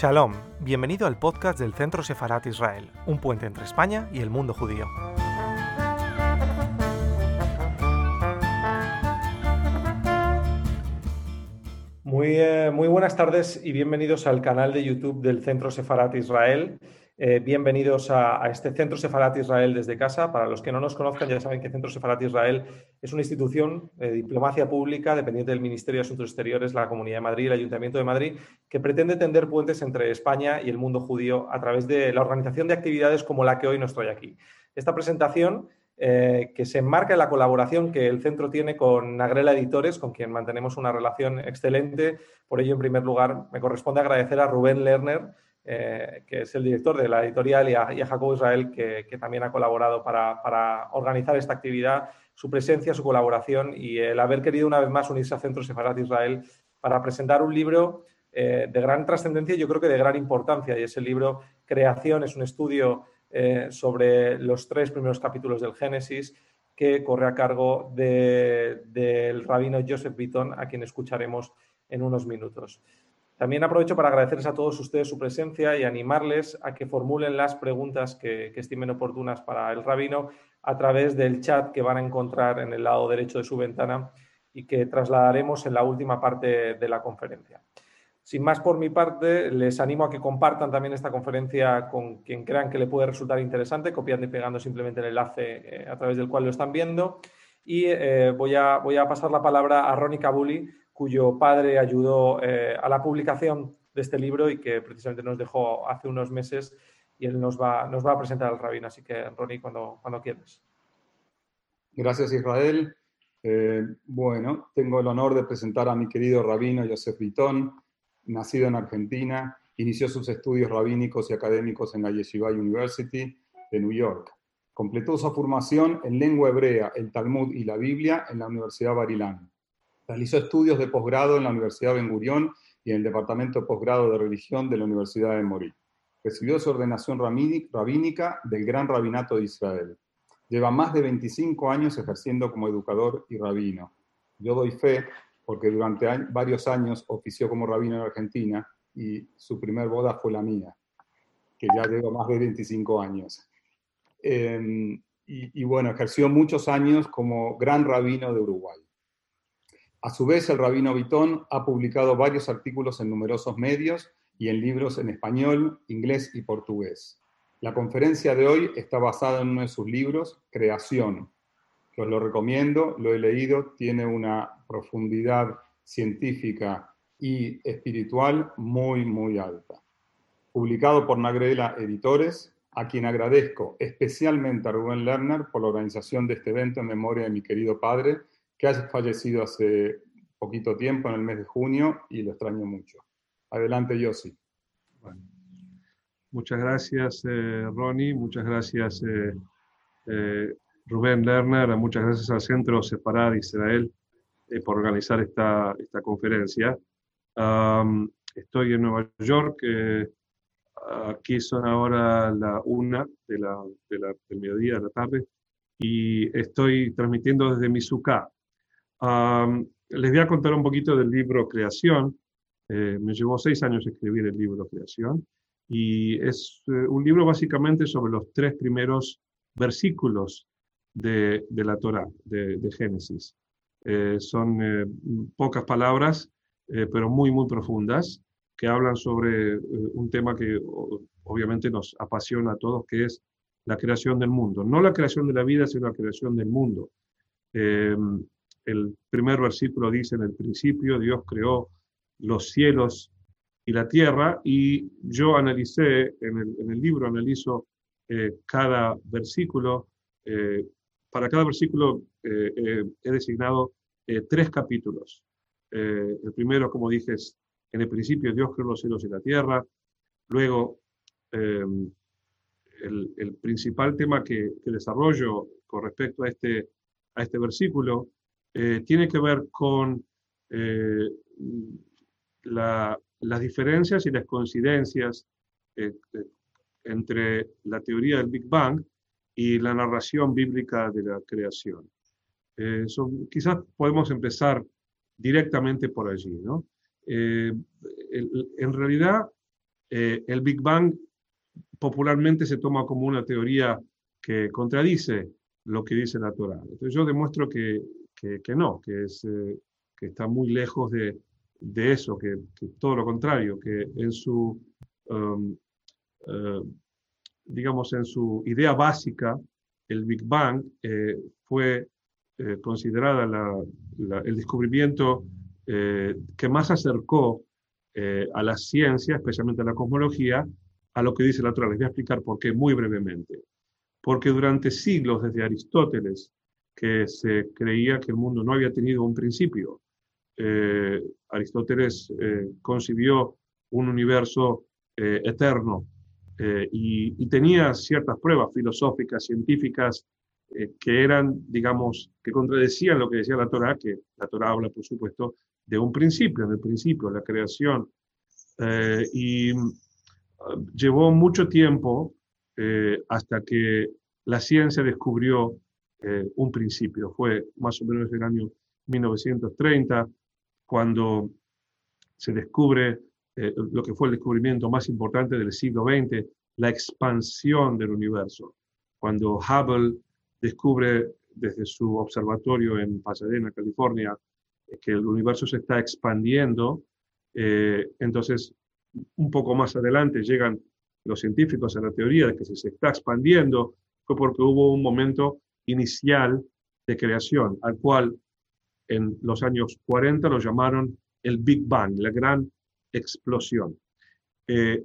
Shalom, bienvenido al podcast del Centro Sefarat Israel, un puente entre España y el mundo judío. Muy, eh, muy buenas tardes y bienvenidos al canal de YouTube del Centro Sefarat Israel. Eh, bienvenidos a, este Centro Sefarat Israel desde casa. Para los que no nos conozcan, ya saben que Centro Sefarat Israel es una institución de diplomacia pública dependiente del Ministerio de Asuntos Exteriores, la Comunidad de Madrid, el Ayuntamiento de Madrid, que pretende tender puentes entre España y el mundo judío a través de la organización de actividades como la que hoy nos trae aquí. Esta presentación eh, que se enmarca en la colaboración que el centro tiene con Nagrela Editores, con quien mantenemos una relación excelente. Por ello, en primer lugar, me corresponde agradecer a Rubén Lerner, eh, que es el director de la editorial, y a, Jacobo Israel, que, también ha colaborado para, organizar esta actividad, su presencia, su colaboración y el haber querido una vez más unirse a Centro Sefarat Israel para presentar un libro eh, de gran trascendencia y yo creo que de gran importancia, y es el libro Creación, es un estudio eh, sobre los tres primeros capítulos del Génesis que corre a cargo del rabino Joseph Bitton, a quien escucharemos en unos minutos. También aprovecho para agradecerles a todos ustedes su presencia y animarles a que formulen las preguntas que, estimen oportunas para el rabino a través del chat que van a encontrar en el lado derecho de su ventana y que trasladaremos en la última parte de la conferencia. Sin más por mi parte, les animo a que compartan también esta conferencia con quien crean que le puede resultar interesante, copiando y pegando simplemente el enlace eh, a través del cual lo están viendo. Y eh, voy, a, voy, a, pasar la palabra a Ronnie Kabuli, cuyo padre ayudó eh, a la publicación de este libro y que precisamente nos dejó hace unos meses y él nos va, nos va a presentar al rabino. Así que, Ronnie, cuando, cuando quieras. Gracias, Israel. Eh, bueno, tengo el honor de presentar a mi querido rabino Joseph Vitón, nacido en Argentina, inició sus estudios rabínicos y académicos en la Yeshiva University de New York. Completó su formación en lengua hebrea, el Talmud y la Biblia en la Universidad Barilán. Realizó estudios de posgrado en la Universidad Ben Gurión y en el Departamento de Posgrado de Religión de la Universidad de Morí. Recibió su ordenación rabínica del Gran Rabinato de Israel. Lleva más de 25 años ejerciendo como educador y rabino. Yo doy fe porque durante varios años ofició como rabino en Argentina y su primer boda fue la mía, que ya lleva más de 25 años. Em, y, y bueno, ejerció muchos años como gran rabino de Uruguay. A su vez, el rabino Vitón ha publicado varios artículos en numerosos medios y en libros en español, inglés y portugués. La conferencia de hoy está basada en uno de sus libros, Creación, que os lo recomiendo, lo he leído, tiene una profundidad científica y espiritual muy, muy alta. Publicado por Nagrela Editores, a quien agradezco especialmente a Rubén Lerner por la organización de este evento en memoria de mi querido padre, que ha fallecido hace poquito tiempo, en el mes de junio, y lo extraño mucho. Adelante, Yossi. Bueno, muchas gracias, eh, Ronnie. Muchas gracias, eh, eh, Rubén Lerner. Muchas gracias al Centro Separado Israel por organizar esta, esta conferencia. estoy en Nueva York. aquí son ahora la una de la, del mediodía de la tarde y estoy transmitiendo desde mi les voy a contar un poquito del libro Creación. Eh, me llevó seis años escribir el libro Creación y es eh, un libro básicamente sobre los tres primeros versículos de, de la Torah, de, Génesis. Eh, son pocas palabras, pero muy, muy profundas, que hablan sobre un tema que obviamente nos apasiona a todos, que es la creación del mundo. No la creación de la vida, sino la creación del mundo el primer versículo dice, en el principio Dios creó los cielos y la tierra, y yo analicé, en el, libro analizo eh, cada versículo, eh, para cada versículo eh, he designado tres capítulos. el primero, como dije, en el principio Dios creó los cielos y la tierra, luego el, principal tema que, que, desarrollo con respecto a este, a este versículo eh, tiene que ver con eh, las diferencias y las coincidencias eh, entre la teoría del Big Bang y la narración bíblica de la creación. quizás podemos empezar directamente por allí. ¿no? en realidad, el Big Bang popularmente se toma como una teoría que contradice lo que dice la Torah. Entonces yo demuestro que, que, no, que, es, que está muy lejos de, de eso, que, todo lo contrario, que en su, um, digamos, en su idea básica, el Big Bang eh, fue eh, considerada el descubrimiento eh, que más acercó a la ciencia, especialmente a la cosmología, a lo que dice la Torah. Les voy a explicar por qué muy brevemente. Porque durante siglos, desde Aristóteles, que se creía que el mundo no había tenido un principio, Aristóteles concibió un universo eterno eh, y, tenía ciertas pruebas filosóficas, científicas, eh, que eran, digamos, que contradecían lo que decía la Torah, que la Torah habla, por supuesto, de un principio, del principio, la creación. Eh, y llevó mucho tiempo hasta que la ciencia descubrió un principio. Fue más o menos el año 1930, cuando se descubre eh, lo que fue el descubrimiento más importante del siglo XX, la expansión del universo. Cuando Hubble descubre desde su observatorio en Pasadena, California, eh, que el universo se está expandiendo, eh, entonces un poco más adelante llegan los científicos a la teoría de que se está expandiendo, fue porque hubo un momento inicial de creación, al cual en los años 40 lo llamaron el Big Bang, la gran explosión. Eh,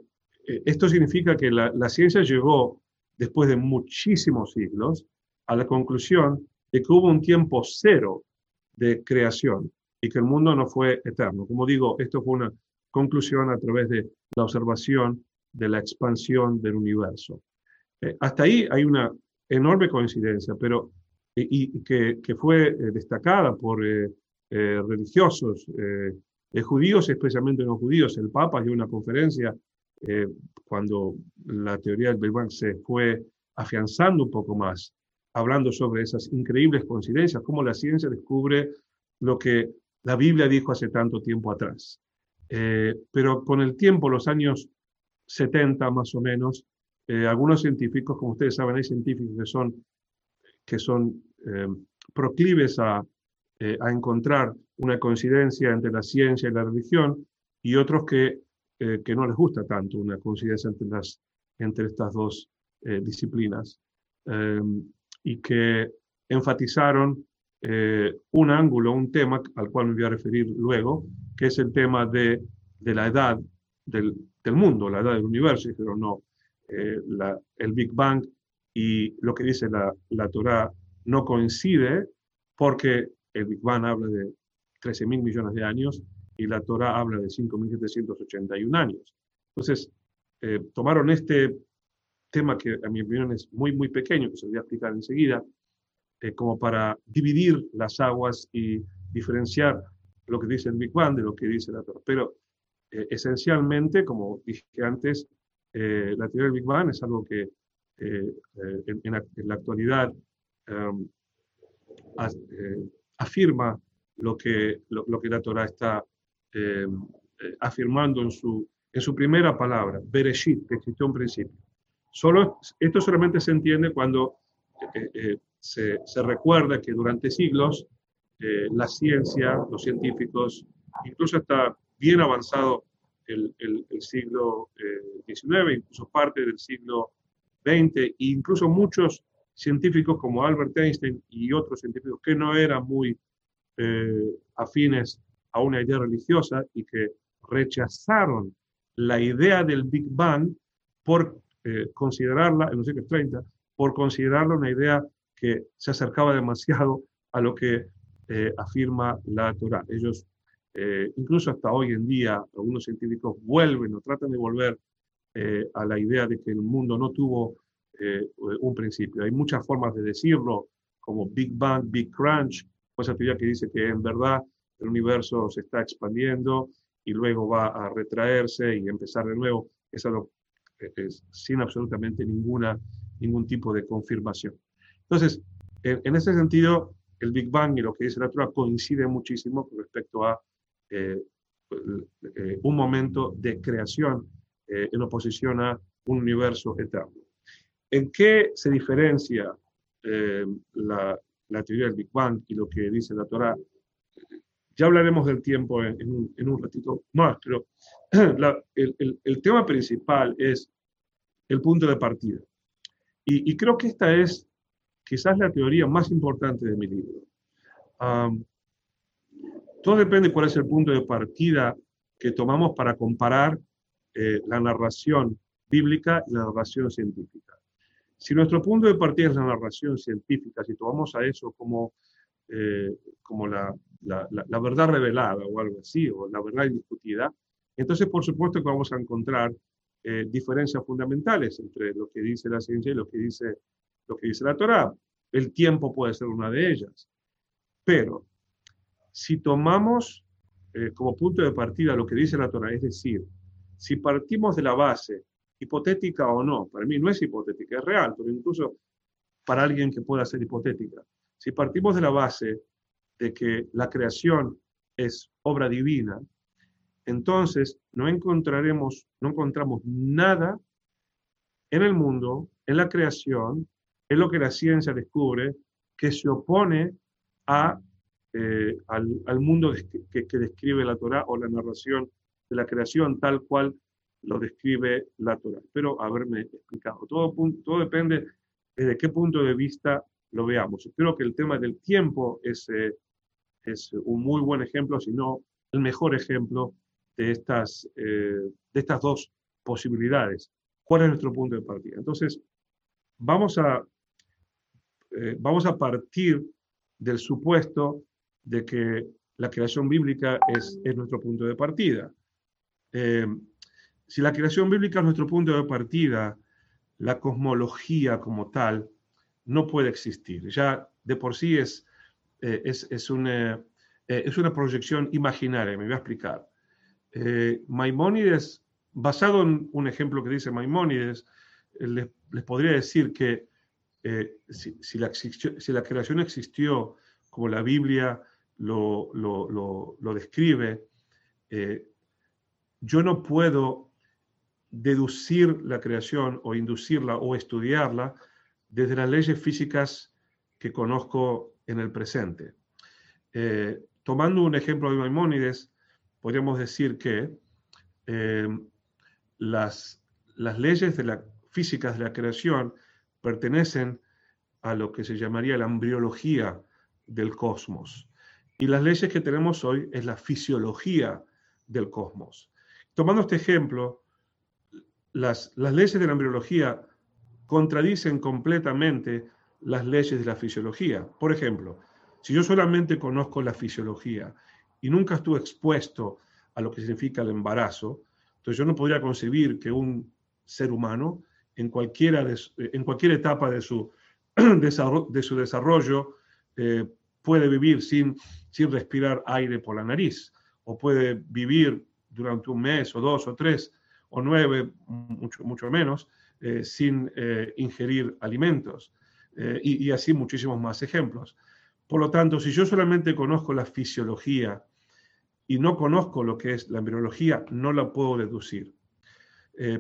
eh, esto significa que la, ciencia llegó, después de muchísimos siglos, a la conclusión de que hubo un tiempo cero de creación y que el mundo no fue eterno. Como digo, esto fue una conclusión a través de la observación de la expansión del universo. Eh, hasta ahí hay una enorme coincidencia, pero y, que, fue destacada por religiosos de judíos, especialmente no judíos. El Papa dio una conferencia eh, cuando la teoría del Big Bang se fue afianzando un poco más, hablando sobre esas increíbles coincidencias, cómo la ciencia descubre lo que la Biblia dijo hace tanto tiempo atrás. Eh, pero con el tiempo, los años 70 más o menos, eh, algunos científicos, como ustedes saben, hay científicos que son, que son proclives a, a encontrar una coincidencia entre la ciencia y la religión, y otros que, eh, que no les gusta tanto una coincidencia entre, las, entre estas dos eh, disciplinas, em, y que enfatizaron eh, un ángulo, un tema al cual me voy a referir luego, que es el tema de, de la edad del, del, mundo, la edad del universo, pero no, la, el Big Bang y lo que dice la, la Torah no coincide porque el Big Bang habla de 13 mil millones de años y la Torah habla de 5.781 años. Entonces, eh, tomaron este tema que a mi opinión es muy, muy pequeño, que se voy a explicar enseguida, eh, como para dividir las aguas y diferenciar lo que dice el Big Bang de lo que dice la Torah. Pero eh, esencialmente, como dije antes, la teoría del Big Bang es algo que en, la, actualidad afirma lo que, lo, que la Torah está eh, eh, afirmando en su, en su primera palabra, Bereshit, que existió un principio. Solo, esto solamente se entiende cuando eh, se, se, recuerda que durante siglos la ciencia, los científicos, incluso hasta bien avanzado el, el, siglo XIX, incluso parte del siglo XX, e incluso muchos científicos como Albert Einstein y otros científicos que no eran muy eh, afines a una idea religiosa y que rechazaron la idea del Big Bang por eh, considerarla, en los siglos 30, por considerarla una idea que se acercaba demasiado a lo que eh, afirma la Torah. Ellos, incluso hasta hoy en día, algunos científicos vuelven o tratan de volver a la idea de que el mundo no tuvo un principio. Hay muchas formas de decirlo, como Big Bang, Big Crunch, esa teoría que dice que en verdad el universo se está expandiendo y luego va a retraerse y empezar de nuevo, es algo es, sin absolutamente ninguna, ningún tipo de confirmación. Entonces, en, ese sentido, el Big Bang y lo que dice la Torah coincide muchísimo con respecto a eh, eh, un momento de creación eh, en oposición a un universo eterno. ¿En qué se diferencia eh, la, teoría del Big Bang y lo que dice la Torah? Ya hablaremos del tiempo en, un, ratito más, pero el, tema principal es el punto de partida. Y, creo que esta es quizás la teoría más importante de mi libro. Todo depende de cuál es el punto de partida que tomamos para comparar eh, la narración bíblica y la narración científica. Si nuestro punto de partida es la narración científica, si tomamos a eso como, eh, como la, la, verdad revelada o algo así, o la verdad indiscutida, entonces por supuesto que vamos a encontrar eh, diferencias fundamentales entre lo que dice la ciencia y lo que dice, lo que dice la Torah. El tiempo puede ser una de ellas. Pero si tomamos como punto de partida lo que dice la Torah, es decir, si partimos de la base, hipotética o no, para mí no es hipotética, es real, pero incluso para alguien que pueda ser hipotética, si partimos de la base de que la creación es obra divina, entonces no encontraremos, no encontramos nada en el mundo, en la creación, en lo que la ciencia descubre, que se opone a, eh, al, mundo que, que, describe la Torah o la narración de la creación tal cual lo describe la Torah. Pero haberme explicado. Todo, todo depende de qué punto de vista lo veamos. Creo que el tema del tiempo es, eh, es un muy buen ejemplo, si no el mejor ejemplo de estas, eh, de estas dos posibilidades. ¿Cuál es nuestro punto de partida? Entonces, vamos a, vamos a partir del supuesto de que la creación bíblica es, es nuestro punto de partida. Eh, si la creación bíblica es nuestro punto de partida, la cosmología como tal no puede existir. Ya de por sí es, eh, es, una, eh, es, una, proyección imaginaria, me voy a explicar. Maimónides, basado en un ejemplo que dice Maimónides, les, podría decir que si, la, si, la, creación existió como la Biblia lo, lo, lo describe, yo no puedo deducir la creación o inducirla o estudiarla desde las leyes físicas que conozco en el presente. Eh, tomando un ejemplo de Maimónides, podríamos decir que eh, las, las leyes de la, físicas de la creación pertenecen a lo que se llamaría la embriología del cosmos. Y las leyes que tenemos hoy es la fisiología del cosmos. Tomando este ejemplo, las, las leyes de la embriología contradicen completamente las leyes de la fisiología. Por ejemplo, si yo solamente conozco la fisiología y nunca estuve expuesto a lo que significa el embarazo, entonces yo no podría concebir que un ser humano en, cualquiera en cualquier etapa de su, de su desarrollo eh, puede vivir sin, sin respirar aire por la nariz o puede vivir durante un mes o dos o tres o nueve, mucho, mucho menos, eh, sin eh, ingerir alimentos. Eh, y, así muchísimos más ejemplos. Por lo tanto, si yo solamente conozco la fisiología y no conozco lo que es la embriología, no la puedo deducir.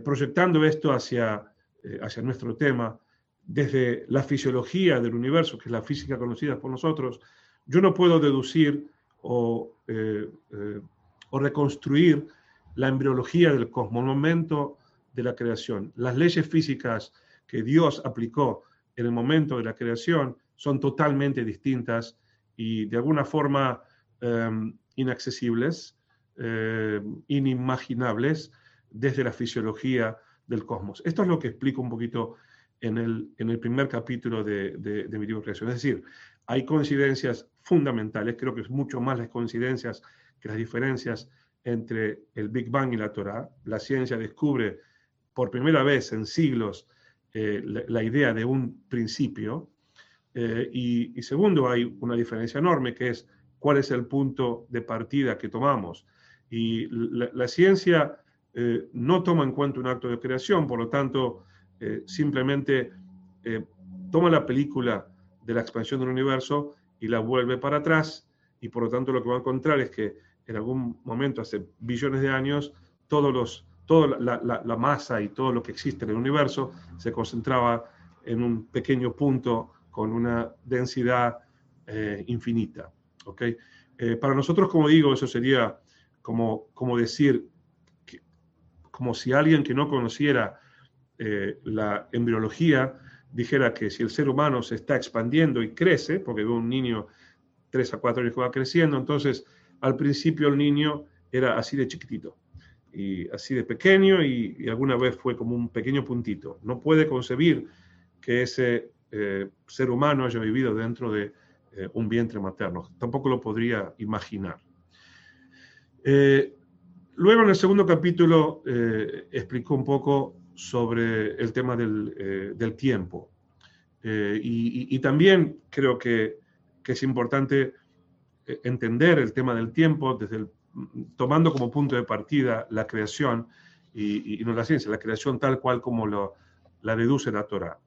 proyectando esto hacia, hacia nuestro tema, desde la fisiología del universo, que es la física conocida por nosotros, yo no puedo deducir o o reconstruir la embriología del cosmos, momento de la creación. Las leyes físicas que Dios aplicó en el momento de la creación son totalmente distintas y de alguna forma em, inaccesibles, em, inimaginables desde la fisiología del cosmos. Esto es lo que explico un poquito en el, en el primer capítulo de, de mi libro Creación. Es decir, hay coincidencias fundamentales, creo que es mucho más las coincidencias que las diferencias entre el Big Bang y la Torah. La ciencia descubre por primera vez en siglos eh, la, idea de un principio. Eh, y, segundo, hay una diferencia enorme que es cuál es el punto de partida que tomamos. Y la, ciencia eh, no toma en cuenta un acto de creación, por lo tanto, simplemente toma la película de la expansión del universo y la vuelve para atrás, y por lo tanto lo que va a encontrar es que en algún momento, hace billones de años, todos los toda la, masa y todo lo que existe en el universo se concentraba en un pequeño punto con una densidad eh, infinita. Eh, para nosotros, como digo, eso sería como, como decir, como si alguien que no conociera eh, la embriología dijera que si el ser humano se está expandiendo y crece, porque ve un niño tres a cuatro años que va creciendo, entonces al principio el niño era así de chiquitito y así de pequeño y, alguna vez fue como un pequeño puntito. No puede concebir que ese eh, ser humano haya vivido dentro de eh, un vientre materno. Tampoco lo podría imaginar. Luego en el segundo capítulo explicó un poco sobre el tema del, tiempo. Y, también creo que, que es importante entender el tema del tiempo desde el tomando como punto de partida la creación y, no la ciencia, la creación tal cual como lo, la deduce la Torah.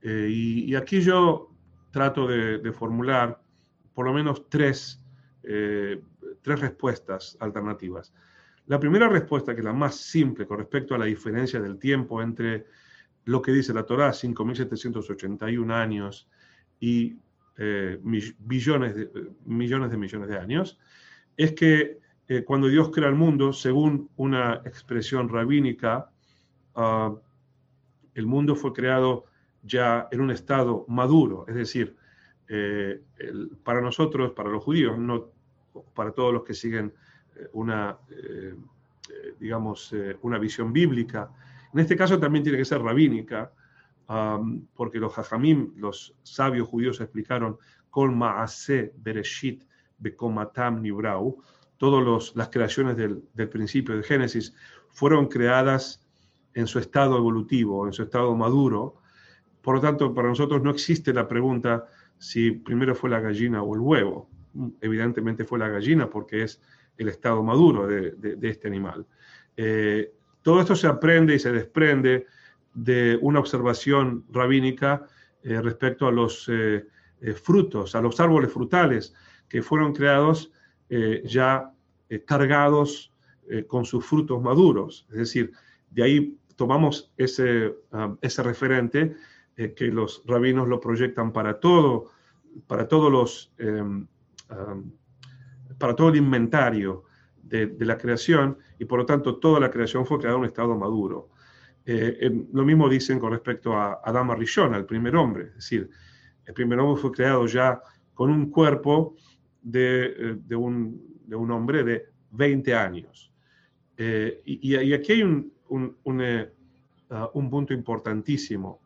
Eh, y, aquí yo trato de, formular por lo menos tres, eh, tres respuestas alternativas. La primera respuesta, que es la más simple con respecto a la diferencia del tiempo entre lo que dice la Torah, 5.781 años y eh, billones, de, millones de millones de años, es que eh, cuando Dios crea el mundo, según una expresión rabínica, ah, el mundo fue creado ya en un estado maduro, es decir, eh, para nosotros, para los judíos, no para todos los que siguen eh, una, digamos, una visión bíblica. En este caso también tiene que ser rabínica, porque los hajamim, los sabios judíos explicaron, Kol Maase Bereshit Bekomatam Nibrau, todas las creaciones del, principio de Génesis fueron creadas en su estado evolutivo, en su estado maduro. Por lo tanto, para nosotros no existe la pregunta si primero fue la gallina o el huevo. Evidentemente fue la gallina porque es el estado maduro de, este animal. Eh, todo esto se aprende y se desprende de una observación rabínica eh, respecto a los eh, frutos, a los árboles frutales que fueron creados ya cargados con sus frutos maduros. Es decir, de ahí tomamos ese, um, ese referente que los rabinos lo proyectan para todo, para todos los, em, um, para todo el inventario de, la creación y por lo tanto toda la creación fue creada en un estado maduro. lo mismo dicen con respecto a Adama Rishon, al primer hombre, es decir, el primer hombre fue creado ya con un cuerpo de, de un, hombre de 20 años. Eh, y, aquí hay un, eh, ah, punto importantísimo.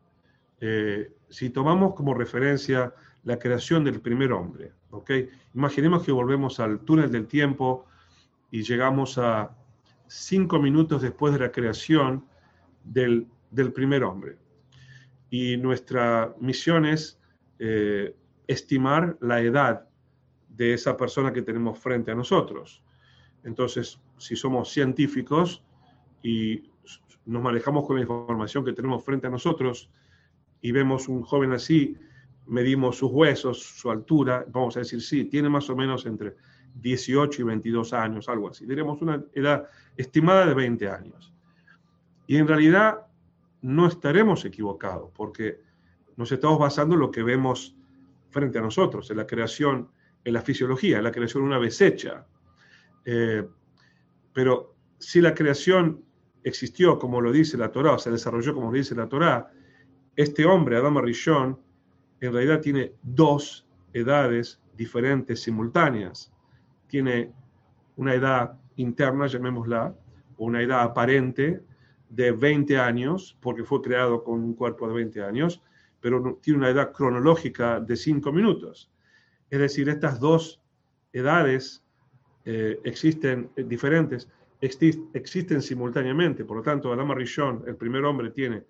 Eh, si tomamos como referencia la creación del primer hombre, ¿ok? Imaginemos que volvemos al túnel del tiempo y llegamos a cinco minutos después de la creación del, del primer hombre. Y nuestra misión es estimar la edad de esa persona que tenemos frente a nosotros. Entonces, si somos científicos y nos manejamos con la información que tenemos frente a nosotros y vemos un joven así, medimos sus huesos, su altura, vamos a decir, sí, tiene más o menos entre 18 y 22 años, algo así. Diremos una edad estimada de 20 años. Y en realidad no estaremos equivocados porque nos estamos basando en lo que vemos frente a nosotros, en la creación en la fisiología, la creación una vez hecha. Eh, pero si la creación existió como lo dice la Torá, se desarrolló como lo dice la Torá, este hombre, Adama Rishon, en realidad tiene dos edades diferentes, simultáneas. Tiene una edad interna, llamémosla, una edad aparente de 20 años, porque fue creado con un cuerpo de 20 años, pero tiene una edad cronológica de 5 minutos. Es decir, estas dos edades eh, existen eh, diferentes, existen simultáneamente. Por lo tanto, Adama Rishon, el primer hombre, tiene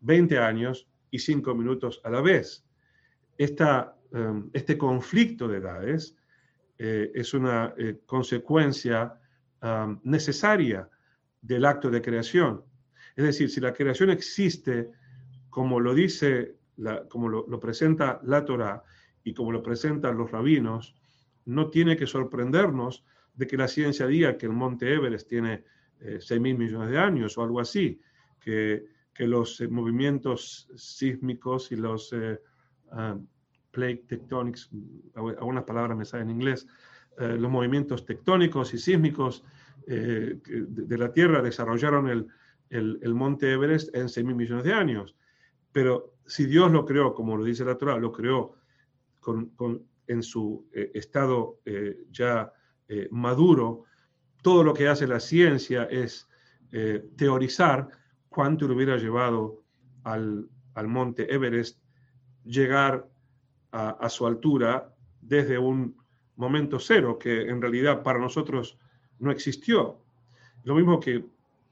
20 años y 5 minutos a la vez. Esta, em, este conflicto de edades eh, es una consecuencia necesaria del acto de creación. Es decir, si la creación existe como lo dice, como lo, lo presenta la Torah, y como lo presentan los rabinos, no tiene que sorprendernos de que la ciencia diga que el monte Everest tiene 6 mil millones de años o algo así, que, que los movimientos sísmicos y los plate tectonics, algunas palabras me salen en inglés, los movimientos tectónicos y sísmicos de, la Tierra desarrollaron el, el, el monte Everest en 6 mil millones de años. Pero si Dios lo creó, como lo dice la Torah, lo creó con, en su eh, estado eh, ya eh, maduro, todo lo que hace la ciencia es teorizar cuánto le hubiera llevado al, monte Everest llegar a, su altura desde un momento cero, que en realidad para nosotros no existió. Lo mismo que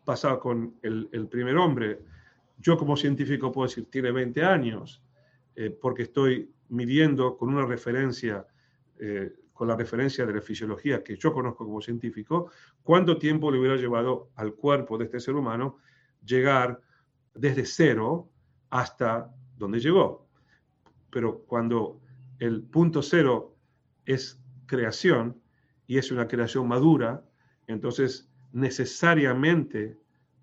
pasaba con el, el primer hombre yo como científico puedo decir, tiene 20 años, eh, porque estoy midiendo con una referencia, eh, con la referencia de la fisiología que yo conozco como científico, cuánto tiempo le hubiera llevado al cuerpo de este ser humano llegar desde cero hasta donde llegó. Pero cuando el punto cero es creación y es una creación madura, entonces necesariamente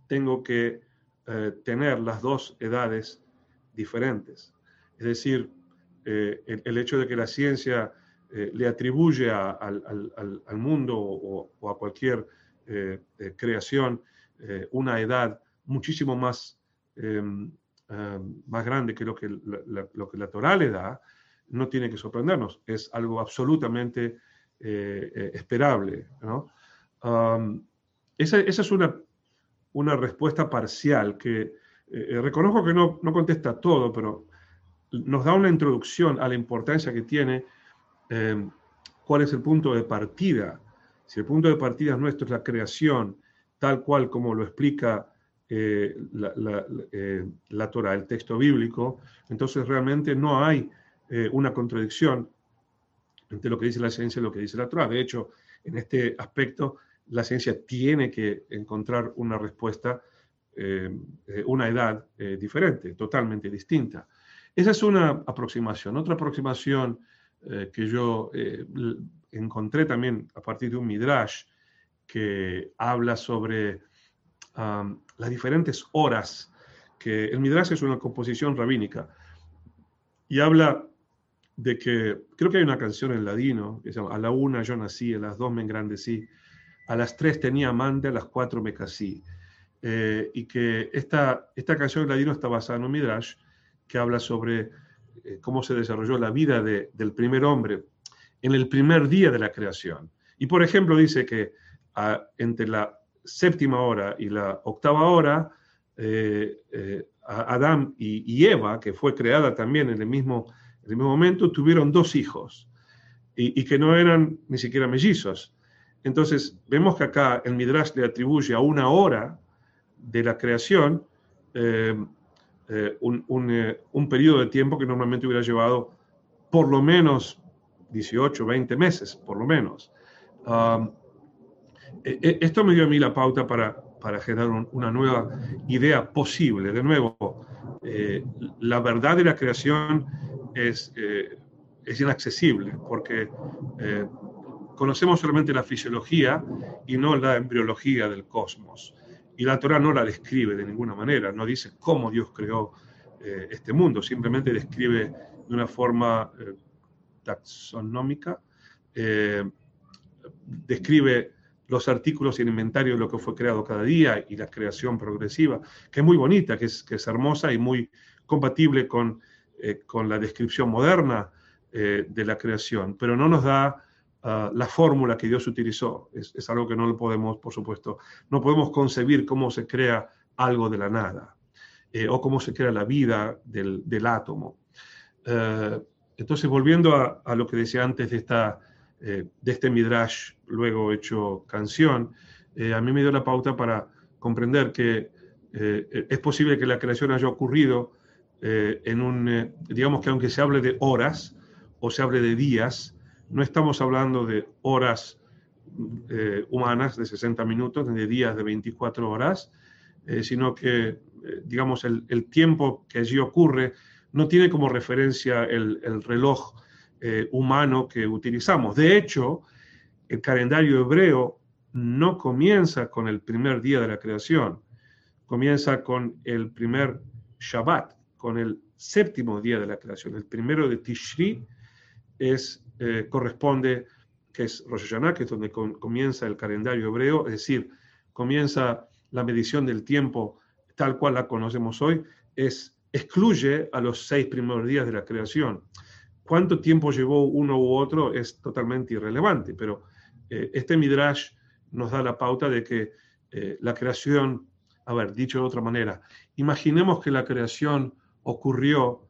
tengo que eh, tener las dos edades diferentes. Es decir, eh, el, hecho de que la ciencia eh, le atribuye al, mundo o, a cualquier creación una edad muchísimo más, em, más grande que lo que la, lo que la Torah le da, no tiene que sorprendernos. Es algo absolutamente esperable. esa, esa, es una una respuesta parcial que eh, eh, reconozco que no, no, contesta todo, pero nos da una introducción a la importancia que tiene eh, cuál es el punto de partida. Si el punto de partida nuestro es la creación, tal cual como lo explica la, la, Torah, el texto bíblico, entonces realmente no hay una contradicción entre lo que dice la ciencia y lo que dice la Torah. De hecho, en este aspecto, la ciencia tiene que encontrar una respuesta, eh, eh, una edad eh, diferente, totalmente distinta. Esa es una aproximación. Otra aproximación que yo encontré también a partir de un midrash que habla sobre las diferentes horas, que el midrash es una composición rabínica y habla de que, creo que hay una canción en ladino que se A la una yo nací, a las dos me engrandecí, a las tres tenía amante, a las cuatro me casé. Eh, y que esta, esta canción de ladino está basada en un midrash que habla sobre eh, cómo se desarrolló la vida del primer hombre en el primer día de la creación. Y por ejemplo dice que entre la séptima hora y la octava hora, eh, Adán y, Eva, que fue creada también en el mismo, en el mismo momento, tuvieron dos hijos y, que no eran ni siquiera mellizos. Entonces, vemos que acá el Midrash le atribuye a una hora de la creación eh, eh, eh, un, periodo de tiempo que normalmente hubiera llevado por lo menos 18, 20 meses, por lo menos. Um, esto me dio a mí la pauta para, para generar una nueva idea posible. De nuevo, la verdad de la creación es, es inaccesible porque conocemos solamente la fisiología y no la embriología del cosmos. Y la Torah no la describe de ninguna manera, no dice cómo Dios creó eh, este mundo, simplemente describe de una forma eh, taxonómica, eh, describe los artículos y el inventario de lo que fue creado cada día y la creación progresiva, que es muy bonita, que es, que es hermosa y muy compatible con, con la descripción moderna de la creación, pero no nos da Ah, la fórmula que Dios utilizó. Es, algo que no lo podemos, por supuesto, no podemos concebir cómo se crea algo de la nada eh, o cómo se crea la vida del, átomo. Eh, entonces, volviendo a, lo que decía antes de, esta, eh, de este midrash, luego hecho canción, a mí me dio la pauta para comprender que es posible que la creación haya ocurrido en un, digamos que aunque se hable de horas o se hable de días, no estamos hablando de horas eh, humanas de 60 minutos, ni de días de 24 horas, eh, sino que, eh, digamos, el, tiempo que allí ocurre no tiene como referencia el, reloj humano que utilizamos. De hecho, el calendario hebreo no comienza con el primer día de la creación, comienza con el primer Shabbat, con el séptimo día de la creación. El primero de Tishri es, eh, corresponde, que es Rosh Hashanah, que es donde comienza el calendario hebreo, es decir, comienza la medición del tiempo tal cual la conocemos hoy, es, excluye a los seis primeros días de la creación. Cuánto tiempo llevó uno u otro es totalmente irrelevante, pero eh, este Midrash nos da la pauta de que eh, la creación, a ver, dicho de otra manera, imaginemos que la creación ocurrió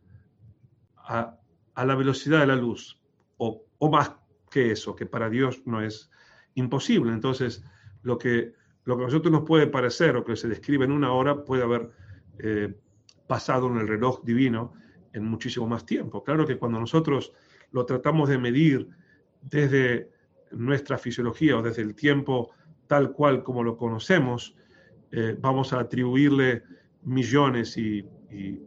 a, la velocidad de la luz, o, más que eso, que para Dios no es imposible. Entonces, lo que, lo que a nosotros nos puede parecer o que se describe en una hora puede haber eh, pasado en el reloj divino en muchísimo más tiempo. Claro que cuando nosotros lo tratamos de medir desde nuestra fisiología o desde el tiempo tal cual como lo conocemos, eh, vamos a atribuirle millones y,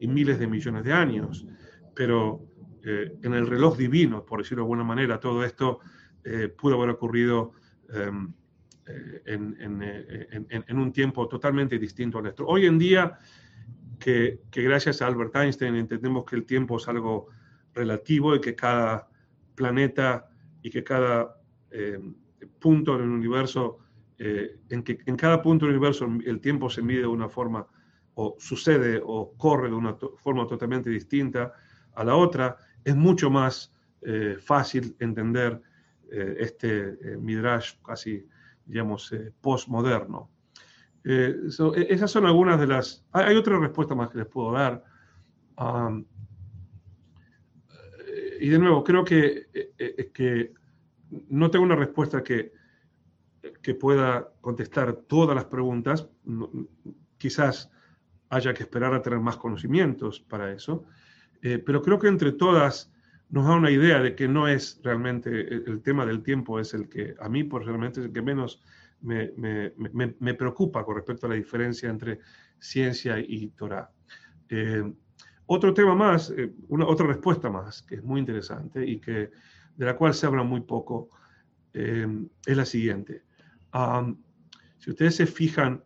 miles de millones de años. Pero eh, en el reloj divino, por decirlo de alguna manera, todo esto eh, pudo haber ocurrido em, en, un tiempo totalmente distinto al nuestro. Hoy en día, que, que gracias a Albert Einstein entendemos que el tiempo es algo relativo y que cada planeta y que cada eh, punto en el universo, eh, en que en cada punto del universo el tiempo se mide de una forma, o sucede o corre de una forma totalmente distinta a la otra, es mucho más eh, fácil entender este midrash casi, digamos, postmoderno. E, esas son algunas de las... Hay, otra respuesta más que les puedo dar. y de nuevo, creo que, que no tengo una respuesta que, que pueda contestar todas las preguntas. quizás haya que esperar a tener más conocimientos para eso, eh, pero creo que entre todas nos da una idea de que no es realmente el, tema del tiempo, es el que a mí por realmente es el que menos me, preocupa con respecto a la diferencia entre ciencia y Torah. Eh, otro tema más, eh, una, otra respuesta más, que es muy interesante y que de la cual se habla muy poco, eh, es la siguiente. si ustedes se fijan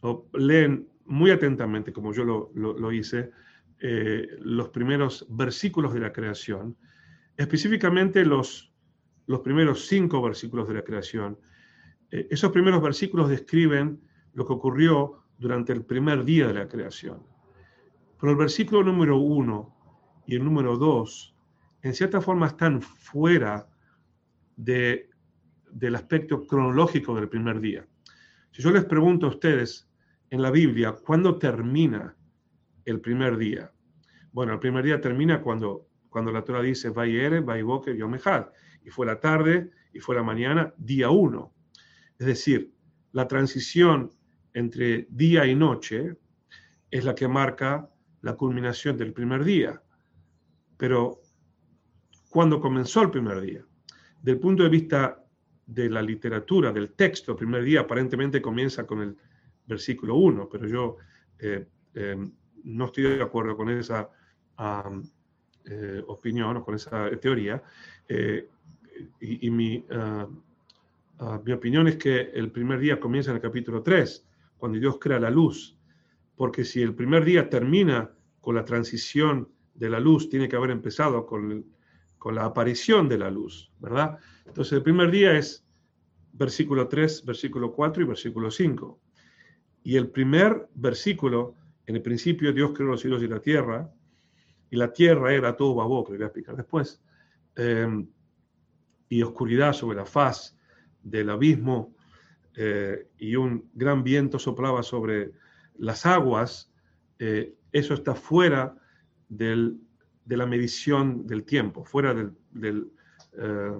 o leen muy atentamente, como yo lo, hice, los primeros versículos de la creación, específicamente los, los primeros cinco versículos de la creación, eh, esos primeros versículos describen lo que ocurrió durante el primer día de la creación. Pero el versículo número uno y el número dos en cierta forma están fuera de, del aspecto cronológico del primer día. Si yo les pregunto a ustedes en la Biblia, ¿cuándo termina el primer día? Bueno, el primer día termina cuando, cuando la Torah dice, Vayere, Vayboke, Yomejad, y fue la tarde y fue la mañana, día uno. Es decir, la transición entre día y noche es la que marca la culminación del primer día. Pero cuando comenzó el primer día. Del punto de vista de la literatura, del texto, primer día aparentemente comienza con el versículo 1, pero yo eh, eh, no estoy de acuerdo con esa eh, opinión o con esa teoría. y, mi, ah, ah, mi opinión es que el primer día comienza en el capítulo 3, cuando Dios crea la luz, porque si el primer día termina con la transición de la luz, tiene que haber empezado con con la aparición de la luz, ¿verdad? Entonces el primer día es versículo 3, versículo 4 y versículo 5. Y el primer versículo, en el principio Dios creó los cielos y la tierra, y la tierra era todo babó, que voy a explicar después, em, y oscuridad sobre la faz del abismo, eh, y un gran viento soplaba sobre las aguas, eh, eso está fuera del de la medición del tiempo, fuera del, eh,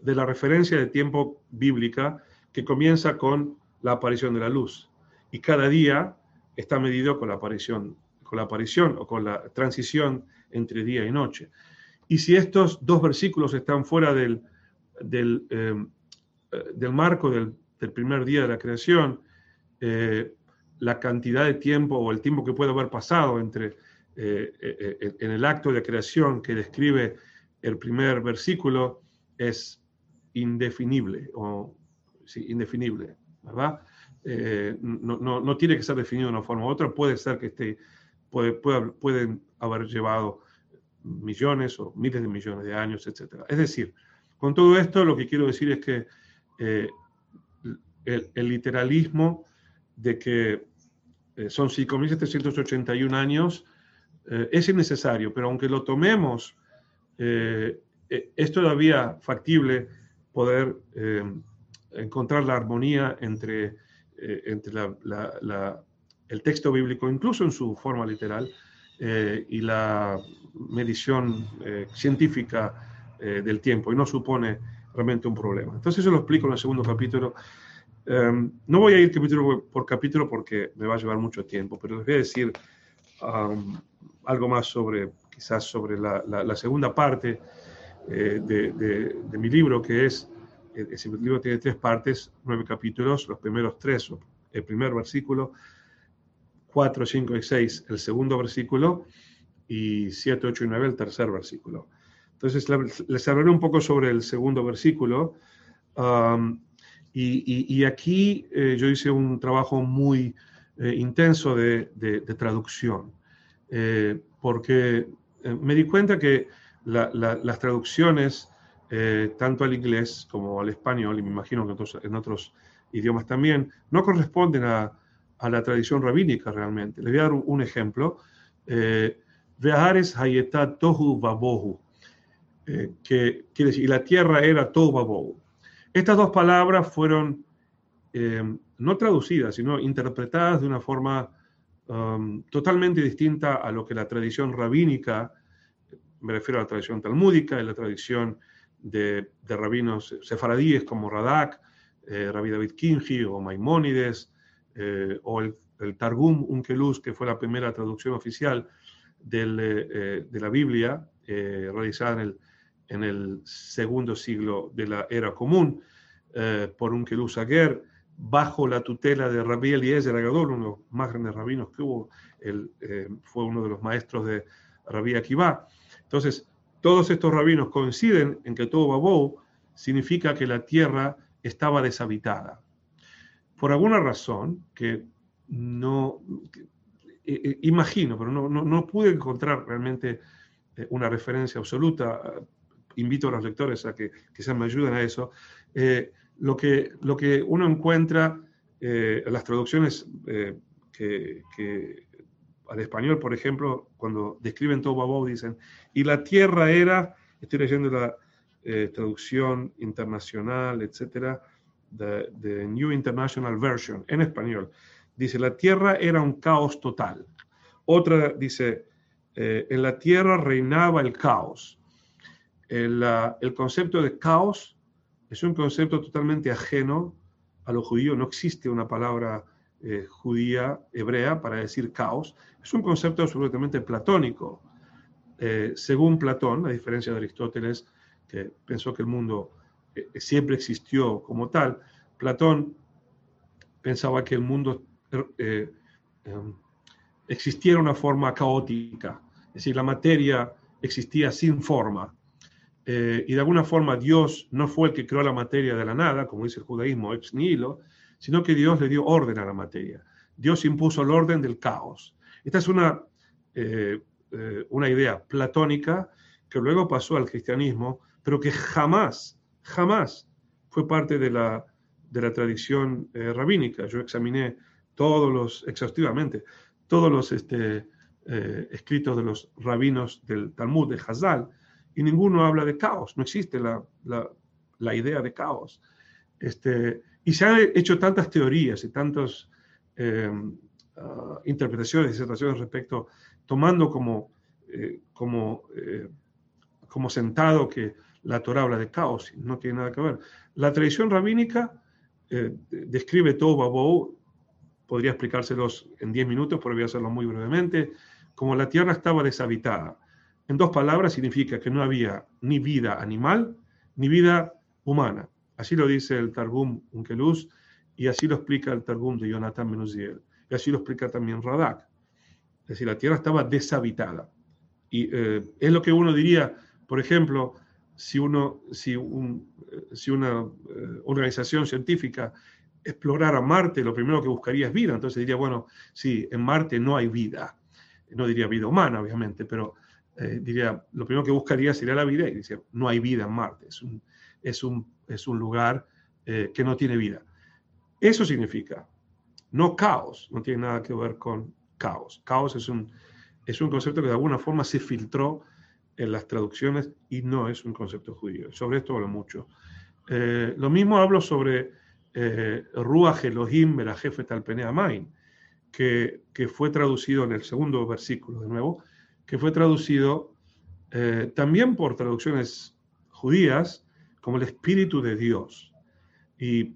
de la referencia de tiempo bíblica que comienza con la aparición de la luz. Y cada día está medido con la aparición, con la aparición o con la transición entre día y noche. Y si estos dos versículos están fuera del, del, del marco del, del, primer día de la creación, eh, la cantidad de tiempo o el tiempo que puede haber pasado entre eh, eh, eh, en el acto de creación que describe el primer versículo es indefinible o indefinible, ¿verdad? Eh, no, no, no, tiene que ser definido de una forma u otra, puede ser que esté, puede, puede, pueden haber llevado millones o miles de millones de años, etc. Es decir, con todo esto lo que quiero decir es que eh, el, el, literalismo de que eh, son 5.781 años eh, es innecesario, pero aunque lo tomemos, es todavía factible poder encontrar la armonía entre, entre la, la, el texto bíblico, incluso en su forma literal, y la medición científica del tiempo, y no supone realmente un problema. Entonces eso lo explico en el segundo capítulo. Em, no voy a ir capítulo por capítulo porque me va a llevar mucho tiempo, pero les voy a decir algo más sobre, quizás sobre la, la, segunda parte eh, de, de, mi libro, que es, eh, ese libro tiene tres partes, nueve capítulos, los primeros tres, el primer versículo, cuatro, cinco y seis, el segundo versículo, y siete, ocho y nueve, el tercer versículo. Entonces, les hablaré un poco sobre el segundo versículo. y, aquí eh, yo hice un trabajo muy eh, intenso de, traducción, eh, porque me di cuenta que las traducciones, tanto al inglés como al español, y me imagino que en otros idiomas también, no corresponden a, la tradición rabínica realmente. Les voy a dar un, ejemplo. Vehares hayetat tohu babohu eh, que quiere decir, y la tierra era Tobabou. Estas dos palabras fueron eh, no traducidas, sino interpretadas de una forma um, totalmente distinta a lo que la tradición rabínica, me refiero a la tradición talmúdica y la tradición de, de rabinos sefaradíes como Radak, eh, Rabbi David Kinji o Maimónides, o el, Targum Unkelus, que fue la primera traducción oficial de la Biblia, realizada en el en el segundo siglo de la era común eh, por un Kelus Aguer, bajo la tutela de Rabbi Eliezer Agadol, uno de los más grandes rabinos que hubo, él, eh, fue uno de los maestros de Rabbi Akiva. Entonces, todos estos rabinos coinciden en que todo Babou significa que la tierra estaba deshabitada. Por alguna razón que no eh, imagino, pero no, no, no, pude encontrar realmente una referencia absoluta invito a los lectores a que quizás me ayuden a eso, eh, lo, que, lo que uno encuentra, eh, las traducciones eh, que, al español, por ejemplo, cuando describen todo Babou, dicen, y la tierra era, estoy leyendo la traducción internacional, etcétera, de New International Version, en español, dice, la tierra era un caos total. Otra dice, en la tierra reinaba el caos el, concepto de caos es un concepto totalmente ajeno a lo judío. No existe una palabra eh, judía, hebrea, para decir caos. Es un concepto absolutamente platónico. Eh, según Platón, a diferencia de Aristóteles, que pensó que el mundo eh, siempre existió como tal, Platón pensaba que el mundo em, existiera una forma caótica, es decir, la materia existía sin forma. Eh, y de alguna forma Dios no fue el que creó la materia de la nada, como dice el judaísmo ex nihilo, sino que Dios le dio orden a la materia. Dios impuso el orden del caos. Esta es una, eh, eh, una idea platónica que luego pasó al cristianismo, pero que jamás, jamás fue parte de la, de la tradición rabínica. Yo examiné todos los, exhaustivamente, todos los este, escritos de los rabinos del Talmud, de Hazal, y ninguno habla de caos, no existe la, la, idea de caos. Este, y se han hecho tantas teorías y tantas em, ah, interpretaciones, disertaciones respecto, tomando como, eh, como, eh, como sentado que la Torah habla de caos, no tiene nada que ver. La tradición rabínica eh, describe todo Babou, podría explicárselos en 10 minutos, pero voy a hacerlo muy brevemente, como la tierra estaba deshabitada en dos palabras significa que no había ni vida animal ni vida humana. Así lo dice el Targum Unkeluz y así lo explica el Targum de Jonathan Menuziel. Y así lo explica también Radak. Es decir, la tierra estaba deshabitada. Y eh, es lo que uno diría, por ejemplo, si, uno, si, un, si una organización científica explorara Marte, lo primero que buscaría es vida. Entonces diría, bueno, sí, en Marte no hay vida. No diría vida humana, obviamente, pero diría, lo primero que buscaría sería la vida y diría, no hay vida en Marte. Es un, es un, es un lugar que no tiene vida. Eso significa, no caos, no tiene nada que ver con caos. Caos es un, es un concepto que de alguna forma se filtró en las traducciones y no es un concepto judío. Sobre esto hablo mucho. Eh, lo mismo hablo sobre eh, Ruach Elohim Merajef Talpenea Main, que, que fue traducido en el segundo versículo de nuevo, que fue traducido eh, también por traducciones judías como el Espíritu de Dios. Y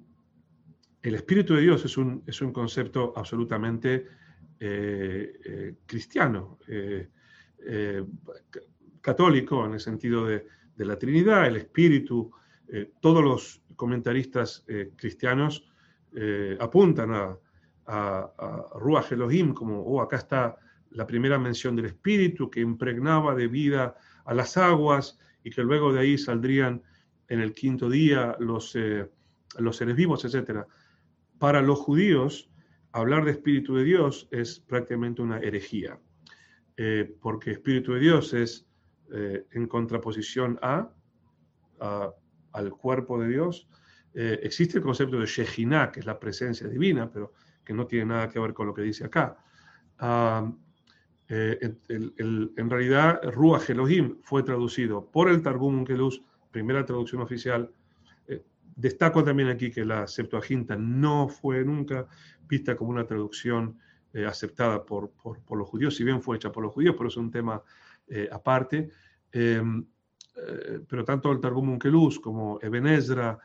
el Espíritu de Dios es un, es un concepto absolutamente eh, eh, cristiano, católico en el sentido de, la Trinidad, el Espíritu. todos los comentaristas cristianos apuntan a, a, Ruach Elohim como, oh, acá está la primera mención del Espíritu que impregnaba de vida a las aguas y que luego de ahí saldrían en el quinto día los, los seres vivos, etc. Para los judíos, hablar de Espíritu de Dios es prácticamente una herejía, eh, porque Espíritu de Dios es eh, en contraposición a, al cuerpo de Dios. Eh, existe el concepto de Shejinah, que es la presencia divina, pero que no tiene nada que ver con lo que dice acá. Ah, en realidad, Ruach Elohim fue traducido por el Targum Unkelus, primera traducción oficial, Destaco también aquí que la Septuaginta no fue nunca vista como una traducción eh, aceptada por, los judíos, si bien fue hecha por los judíos, pero es un tema eh, aparte. Em, eh, pero tanto el Targum Unkelus como Eben Ezra,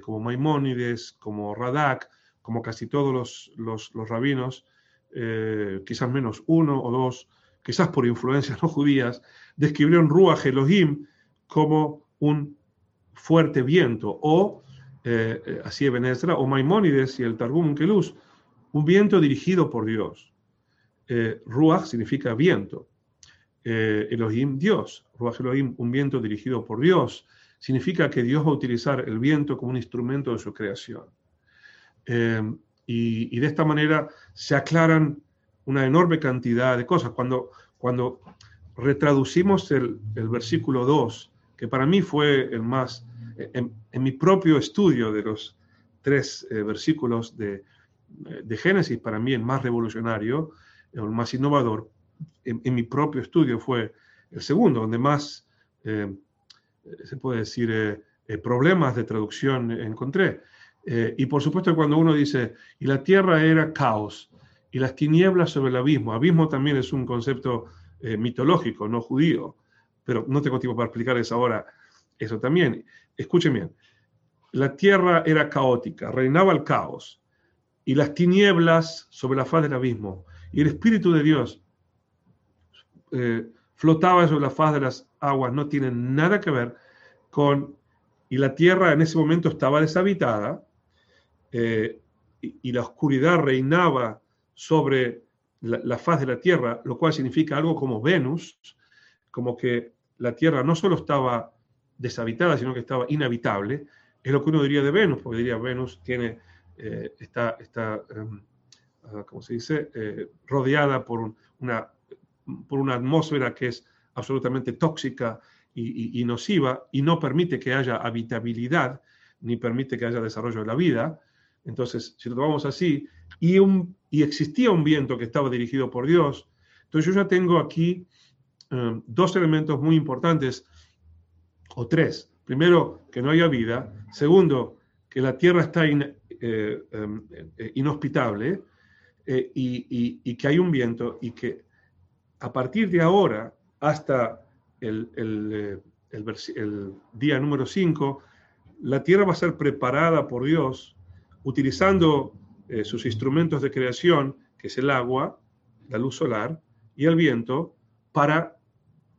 como Maimónides, como Radak, como casi todos los rabinos, quizás menos uno o dos, quizás por influencias no judías, describieron Ruach Elohim como un fuerte viento o eh, eh, así Ezra, o Maimónides y el Targum un viento dirigido por Dios. Eh, Ruach significa viento. Elohim, Dios. Ruach Elohim, un viento dirigido por Dios. Significa que Dios va a utilizar el viento como un instrumento de su creación. Y, de esta manera se aclaran una enorme cantidad de cosas. Cuando, cuando retraducimos el, el versículo 2, que para mí fue el más en, mi propio estudio de los tres eh, versículos de, de, Génesis, para mí el más revolucionario, el más innovador, en, mi propio estudio fue el segundo, donde más, eh, se puede decir, eh, problemas de traducción encontré. Y por supuesto cuando uno dice, y la tierra era caos, y las tinieblas sobre el abismo, abismo también es un concepto mitológico, no judío, pero no tengo tiempo para explicar eso ahora, eso también. Escuchen bien, la tierra era caótica, reinaba el caos y las tinieblas sobre la faz del abismo. Y el Espíritu de Dios eh, flotaba sobre la faz de las aguas, no tiene nada que ver con... Y la tierra en ese momento estaba deshabitada eh, y, la oscuridad reinaba sobre la, la, faz de la tierra, lo cual significa algo como Venus, como que la tierra no solo estaba deshabitada, sino que estaba inhabitable, es lo que uno diría de Venus, porque diría Venus tiene, eh, está, está em, ah, ¿cómo se dice?, eh, rodeada por, una, por una atmósfera que es absolutamente tóxica y, nociva y no permite que haya habitabilidad, ni permite que haya desarrollo de la vida. Entonces, si lo tomamos así, y, existía un viento que estaba dirigido por Dios, entonces yo ya tengo aquí em, dos elementos muy importantes o tres. Primero, que no haya vida. Segundo, que la tierra está eh, em, eh, inhospitable eh, y, que hay un viento y que a partir de ahora hasta el, el día número 5, la tierra va a ser preparada por Dios utilizando sus instrumentos de creación, que es el agua, la luz solar y el viento, para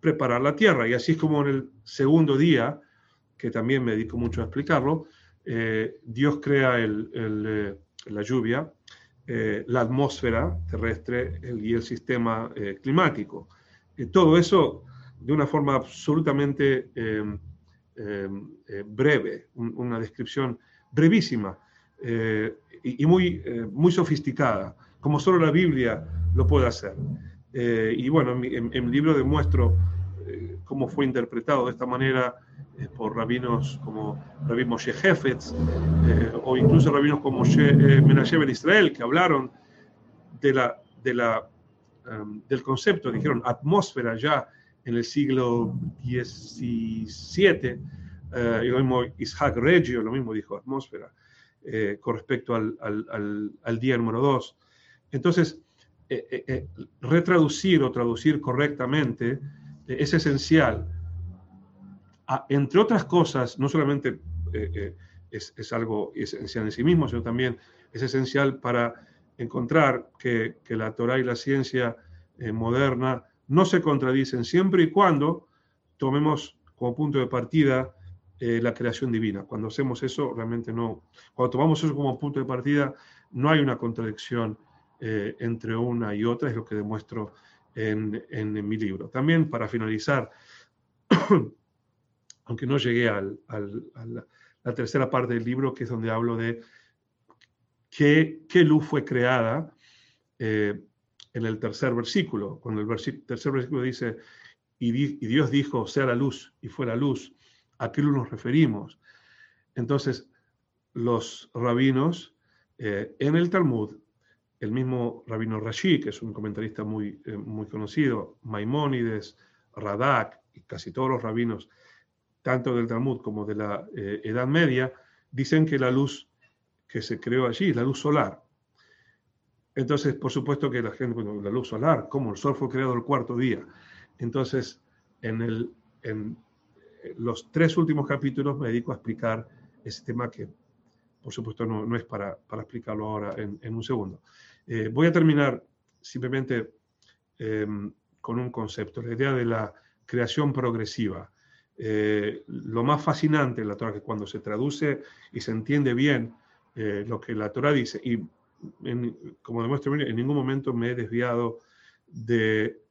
preparar la tierra. Y así es como en el segundo día, que también me dedico mucho a explicarlo, eh, Dios crea el, eh, la lluvia, eh, la atmósfera terrestre y el sistema climático. todo eso de una forma absolutamente breve, una descripción brevísima y, muy, muy sofisticada, como solo la Biblia lo puede hacer. y bueno, en, en, mi libro demuestro cómo fue interpretado de esta manera eh, por rabinos como Rabbi Moshe Hefetz eh, o incluso rabinos como Moshe, eh, Menashe Ben Israel que hablaron de la, de la, um, del concepto, dijeron atmósfera ya en el siglo XVII, y lo mismo Isaac Reggio, lo mismo dijo atmósfera, con respecto al, al, al, día número 2. Entonces, retraducir o traducir correctamente es esencial entre otras cosas, no solamente eh, eh, es, algo esencial en sí mismo, sino también es esencial para encontrar que, la Torah y la ciencia eh, moderna no se contradicen siempre y cuando tomemos como punto de partida la creación divina. Cuando hacemos eso, realmente no, cuando tomamos eso como punto de partida, no hay una contradicción entre una y otra, es lo que demuestro en, en mi libro. También para finalizar, aunque no llegué a la, tercera parte del libro, que es donde hablo de qué, qué luz fue creada eh, en el tercer versículo, cuando el tercer versículo dice, y, Dios dijo, sea la luz, y fue la luz, ¿a qué nos referimos? Entonces, los rabinos eh, en el Talmud, el mismo rabino Rashi, que es un comentarista muy, eh, muy conocido, Maimónides, Radak y casi todos los rabinos tanto del Talmud como de la eh, Edad Media, dicen que la luz que se creó allí, la luz solar. Entonces, por supuesto que la gente, bueno, la luz solar, ¿cómo? El sol fue creado el cuarto día. Entonces, en, el, en los tres últimos capítulos me dedico a explicar ese tema que, por supuesto, no, es para, explicarlo ahora en, un segundo. Eh, voy a terminar simplemente eh, con un concepto, la idea de la creación progresiva. Eh, lo más fascinante en la Torah que cuando se traduce y se entiende bien eh, lo que la Torah dice, y como demuestro, en ningún momento me he desviado de,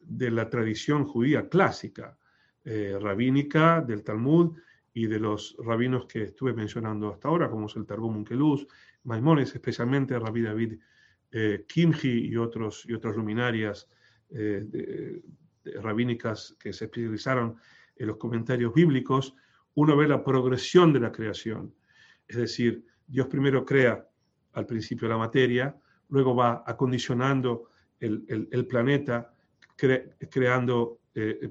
de la tradición judía clásica, eh, rabínica, del Talmud y de los rabinos que estuve mencionando hasta ahora, como es el Targum Unkeluz, Maimones, especialmente Rabbi David Kimji y, otros, y otras luminarias rabínicas que se especializaron en los comentarios bíblicos, uno ve la progresión de la creación. Es decir, Dios primero crea al principio la materia, luego va acondicionando el, planeta, creando, eh, eh,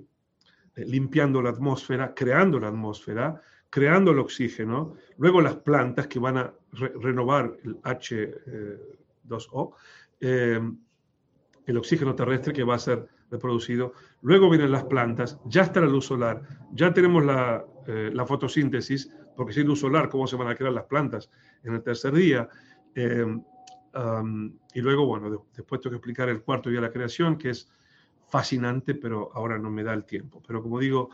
limpiando la atmósfera, creando la atmósfera, creando el oxígeno, luego las plantas que van a renovar el H2O, eh, el oxígeno terrestre que va a ser reproducido, luego vienen las plantas, ya está la luz solar, ya tenemos la, eh, fotosíntesis, porque sin luz solar, ¿cómo se van a crear las plantas en el tercer día? Eh, y luego, bueno, después tengo que explicar el cuarto día de la creación, que es fascinante, pero ahora no me da el tiempo. Pero como digo,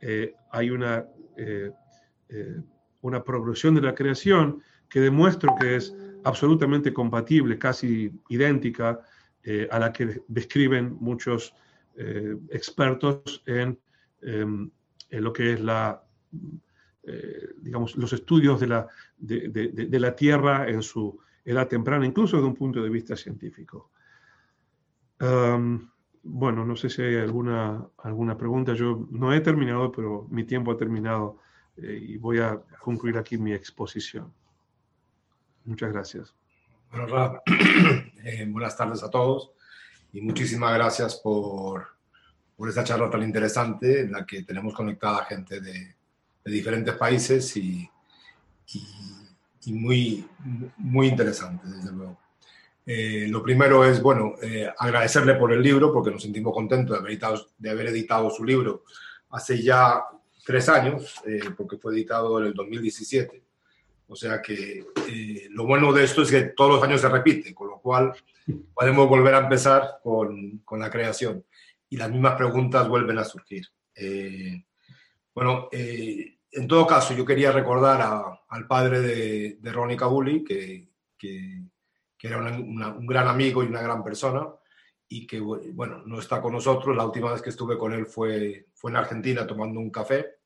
eh, hay una, una progresión de la creación que demuestro que es absolutamente compatible, casi idéntica eh, a la que describen muchos eh, expertos en, em, en, lo que es la, eh, digamos, los estudios de la, de, de, la Tierra en su edad temprana, incluso desde un punto de vista científico. Bueno, no sé si hay alguna, alguna pregunta. Yo no he terminado, pero mi tiempo ha terminado y voy a concluir aquí mi exposición. Muchas gracias. Bueno, eh, buenas tardes a todos y muchísimas gracias por, por, esta charla tan interesante en la que tenemos conectada gente de, de diferentes países y, y, muy, muy interesante, desde luego. Eh, lo primero es, bueno, eh, agradecerle por el libro, porque nos sentimos contentos de haber editado, su libro hace ya tres años, porque fue editado en el 2017. O sea que eh, lo bueno de esto es que todos los años se repite, con lo cual podemos volver a empezar con, con la creación y las mismas preguntas vuelven a surgir. Eh, bueno, eh, en todo caso, yo quería recordar al padre de, de Ronnie Cabuli, que, que era un gran amigo y una gran persona, y que, bueno, no está con nosotros. La última vez que estuve con él fue, fue en Argentina tomando un café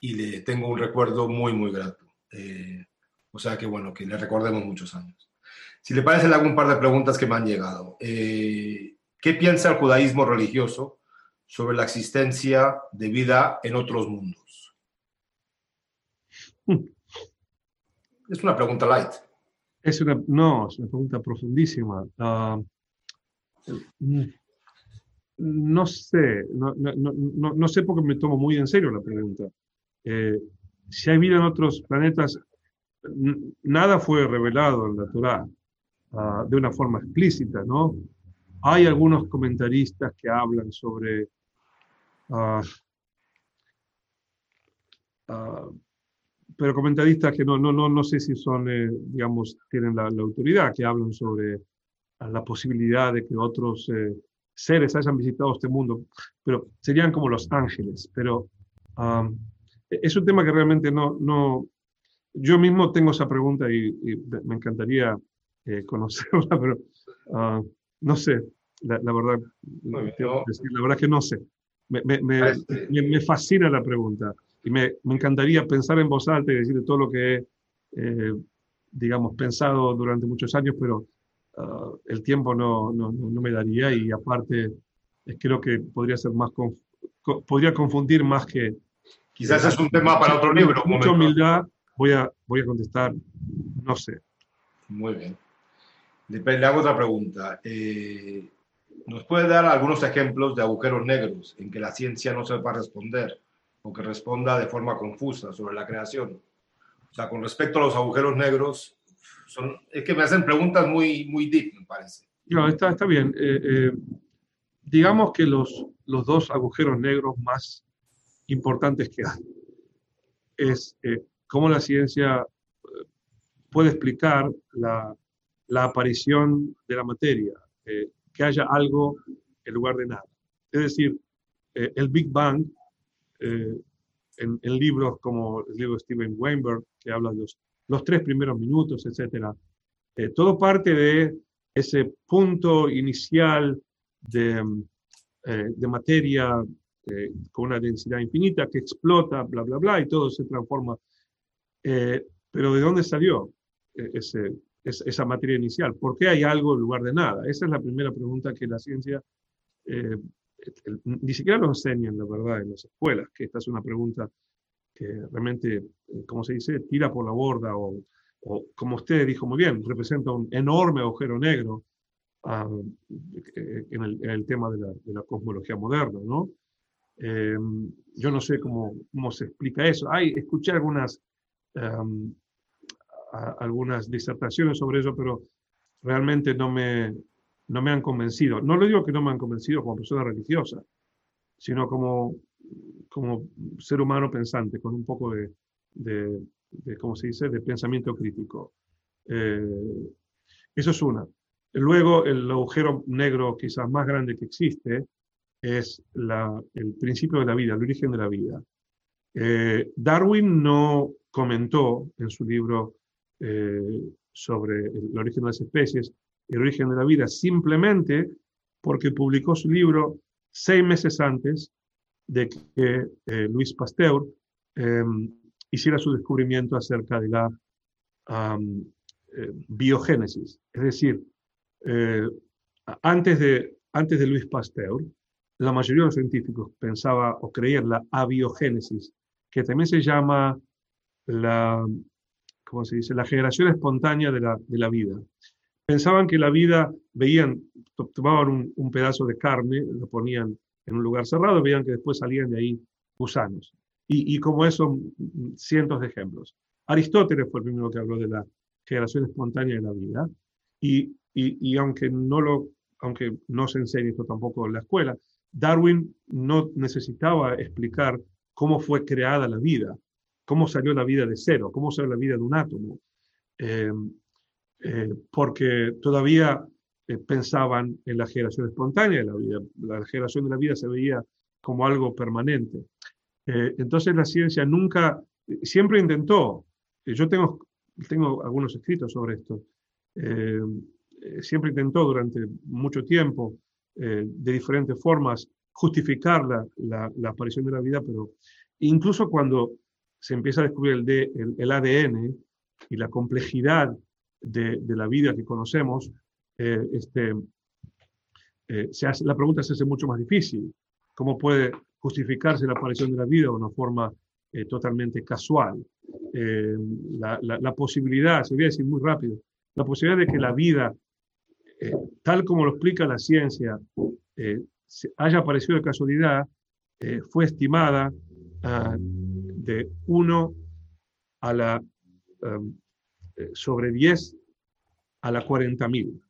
y le tengo un recuerdo muy, muy grato. Eh, o sea que bueno, que le recordemos muchos años. Si le parece, le hago un par de preguntas que me han llegado. Eh, ¿Qué piensa el judaísmo religioso sobre la existencia de vida en otros mundos? Es una pregunta light. Es una, no, es una pregunta profundísima. Ah, mm, no sé, no, no, no, sé porque me tomo muy en serio la pregunta. Eh, si hay vida en otros planetas, nada fue revelado en la Torah ah, de una forma explícita, ¿no? Hay algunos comentaristas que hablan sobre uh, pero comentaristas que no, no, no, no sé si son, eh, digamos, tienen la, autoridad, que hablan sobre la posibilidad de que otros eh, seres hayan visitado este mundo, pero serían como los ángeles. Pero es un tema que realmente no, no, yo mismo tengo esa pregunta y, me encantaría eh, conocerla, pero ah, no sé, la, verdad, la verdad que no sé. Me, me, me, me, fascina la pregunta y me, encantaría pensar en voz alta y decir todo lo que he, eh, digamos, pensado durante muchos años, pero ah, el tiempo no, no, no, me daría y aparte creo que podría ser más, podría confundir más que... Quizás es un tema para otro libro. Mucha humildad, voy a, voy a contestar, no sé. Muy bien. Le, hago otra pregunta. Eh, ¿Nos puede dar algunos ejemplos de agujeros negros en que la ciencia no sepa responder? O que responda de forma confusa sobre la creación. O sea, con respecto a los agujeros negros, son, es que me hacen preguntas muy, muy deep, me parece. No, está, está bien. Eh, eh, digamos que los, los dos agujeros negros más importantes que hay es eh, cómo la ciencia puede explicar la, la aparición de la materia, que haya algo en lugar de nada. Es decir, el Big Bang eh, en, libros como el libro de Steven Weinberg, que habla de los, los tres primeros minutos, etc. Eh, todo parte de ese punto inicial de, eh, de materia con una densidad infinita que explota, bla, bla, bla, y todo se transforma. pero ¿de dónde salió ese, esa materia inicial? ¿Por qué hay algo en lugar de nada? Esa es la primera pregunta que la ciencia ni siquiera lo enseñan, la verdad, en las escuelas, que esta es una pregunta que realmente, eh, como se dice, tira por la borda o, como usted dijo muy bien, representa un enorme agujero negro ah, eh, en, el, tema de la, cosmología moderna, ¿no? Eh, yo no sé cómo, cómo, se explica eso. Hay, escuché algunas, algunas disertaciones sobre eso, pero realmente no me, no me han convencido. No lo digo que no me han convencido como persona religiosa, sino como, como ser humano pensante, con un poco de, de, ¿cómo se dice?, de pensamiento crítico. Eh, eso es una. Luego, el agujero negro quizás más grande que existe es el principio de la vida, el origen de la vida. Eh, Darwin no comentó en su libro eh, sobre el origen de las especies el origen de la vida, simplemente porque publicó su libro seis meses antes de que eh, Luis Pasteur em, hiciera su descubrimiento acerca de la eh, biogénesis. Es decir, eh, antes, de, antes de Luis Pasteur, la mayoría de los científicos pensaba o creían la abiogénesis, que también se llama la, ¿cómo se dice? la generación espontánea de la, de la vida pensaban que la vida, veían, tomaban un, pedazo de carne, lo ponían en un lugar cerrado, veían que después salían de ahí gusanos. Y, como eso, cientos de ejemplos. Aristóteles fue el primero que habló de la generación espontánea de la vida. Y, y, aunque, no lo, aunque no se enseña esto tampoco en la escuela, Darwin no necesitaba explicar cómo fue creada la vida, cómo salió la vida de cero, cómo salió la vida de un átomo. Eh, eh, porque todavía eh, pensaban en la generación espontánea de la vida. La generación de la vida se veía como algo permanente. Eh, entonces la ciencia nunca, siempre intentó, yo tengo, tengo algunos escritos sobre esto, siempre intentó durante mucho tiempo, de diferentes formas, justificar la, la, la, aparición de la vida, pero incluso cuando se empieza a descubrir el, el, ADN y la complejidad de, la vida que conocemos, este, se hace, la pregunta se hace mucho más difícil. ¿Cómo puede justificarse la aparición de la vida de una forma totalmente casual? La, la, la, posibilidad, se voy a decir muy rápido, la posibilidad de que la vida, tal como lo explica la ciencia, haya aparecido de casualidad, eh, fue estimada ah, de 1 a la eh, sobre 10 a la 40.000.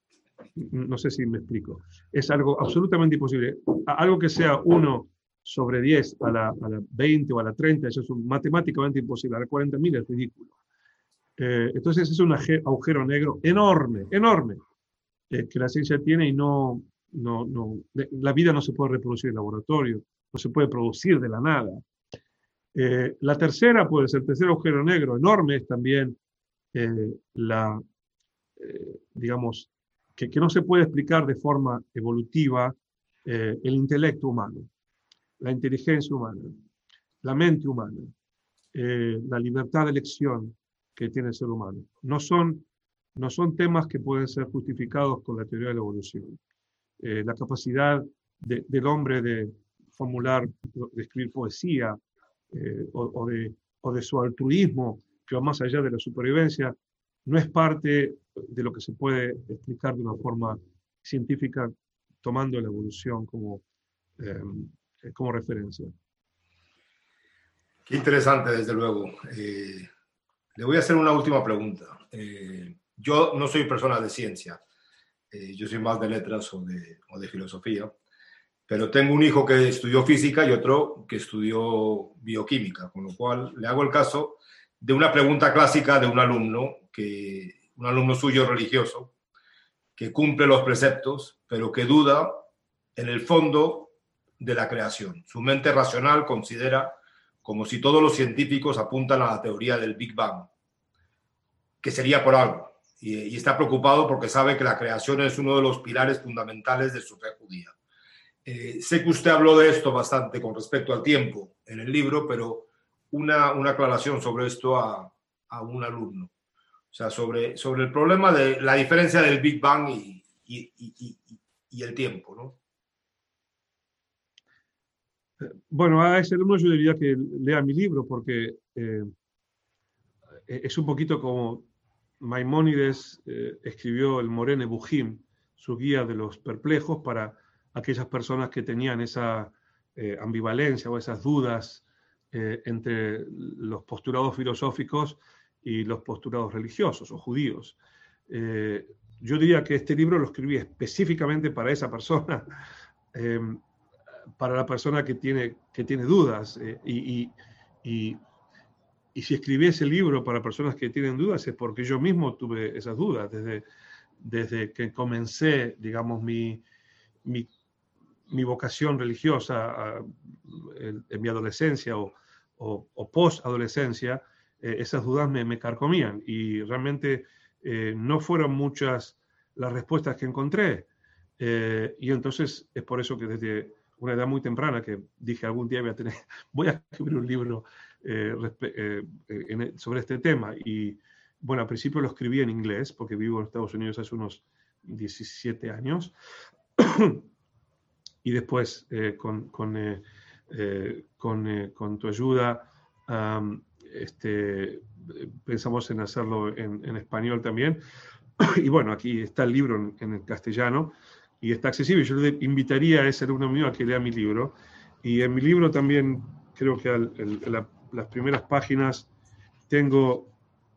No sé si me explico. Es algo absolutamente imposible. Algo que sea 1 sobre 10 a la, a la 20 o a la 30, eso es matemáticamente imposible. A la 40.000 es ridículo. Eh, entonces es un agujero negro enorme, enorme, que la ciencia tiene y no, no, no, la vida no se puede reproducir en laboratorio, no se puede producir de la nada. Eh, la tercera, puede ser el tercer agujero negro enorme, es también eh, la, eh, digamos, que, que, no se puede explicar de forma evolutiva el intelecto humano, la inteligencia humana, la mente humana, la libertad de elección que tiene el ser humano. No son, no son temas que pueden ser justificados con la teoría de la evolución. la capacidad del hombre de formular, de escribir poesía eh, o, de, o de su altruismo, que va más allá de la supervivencia, no es parte de lo que se puede explicar de una forma científica tomando la evolución como, em, como referencia. Qué interesante, desde luego. Eh, le voy a hacer una última pregunta. Eh, yo no soy persona de ciencia, yo soy más de letras o de, o de filosofía pero tengo un hijo que estudió física y otro que estudió bioquímica, con lo cual le hago el caso de una pregunta clásica de un alumno, que, un alumno suyo religioso, que cumple los preceptos, pero que duda en el fondo de la creación. Su mente racional considera como si todos los científicos apuntan a la teoría del Big Bang, que sería por algo, y, está preocupado porque sabe que la creación es uno de los pilares fundamentales de su fe judía. Eh, sé que usted habló de esto bastante con respecto al tiempo en el libro, pero una, una aclaración sobre esto a, a, un alumno. O sea, sobre, sobre el problema de la diferencia del Big Bang y, y, y, y el tiempo, ¿no? Bueno, a ese alumno yo diría que lea mi libro porque eh, es un poquito como Maimónides eh, escribió el Morene Bujim, su guía de los perplejos, para aquellas personas que tenían esa eh, ambivalencia o esas dudas eh, entre los postulados filosóficos y los postulados religiosos o judíos. Eh, yo diría que este libro lo escribí específicamente para esa persona, para la persona que tiene, que tiene dudas. Y, y, y, si escribí ese libro para personas que tienen dudas es porque yo mismo tuve esas dudas desde, desde que comencé, digamos, mi, mi mi vocación religiosa en, mi adolescencia o, o, post-adolescencia, eh, esas dudas me, me, carcomían y realmente eh, no fueron muchas las respuestas que encontré. Eh, y entonces es por eso que desde una edad muy temprana que dije algún día voy a, tener, voy a escribir un libro sobre este tema. Y bueno, al principio lo escribí en inglés porque vivo en Estados Unidos hace unos 17 años. y después eh, con, con, eh, eh, con, con, tu ayuda este, pensamos en hacerlo en, en, español también. Y bueno, aquí está el libro en, en, el castellano y está accesible. Yo le invitaría a ese alumno mío a que lea mi libro. Y en mi libro también creo que al, el, las primeras páginas tengo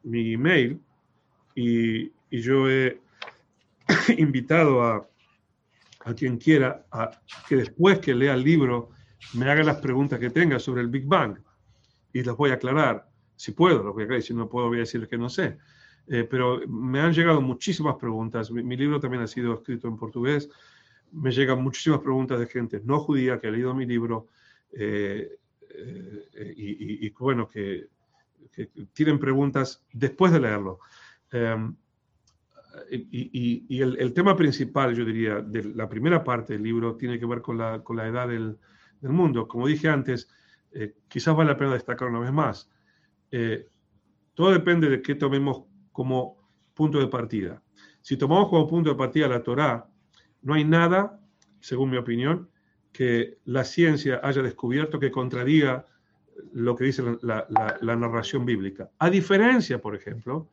mi email y, y yo he invitado a a quien quiera a que después que lea el libro me haga las preguntas que tenga sobre el Big Bang y las voy a aclarar. Si puedo, las voy a aclarar. Si no puedo, voy a decir que no sé. Eh, pero me han llegado muchísimas preguntas. Mi, libro también ha sido escrito en portugués. Me llegan muchísimas preguntas de gente no judía que ha leído mi libro eh, eh, y, bueno, que, tienen preguntas después de leerlo. Em, y, el, tema principal, yo diría, de la primera parte del libro tiene que ver con la, edad del, mundo. Como dije antes, eh, quizás vale la pena destacar una vez más, eh, todo depende de qué tomemos como punto de partida. Si tomamos como punto de partida la Torá, no hay nada, según mi opinión, que la ciencia haya descubierto que contradiga lo que dice la, narración bíblica. A diferencia, por ejemplo,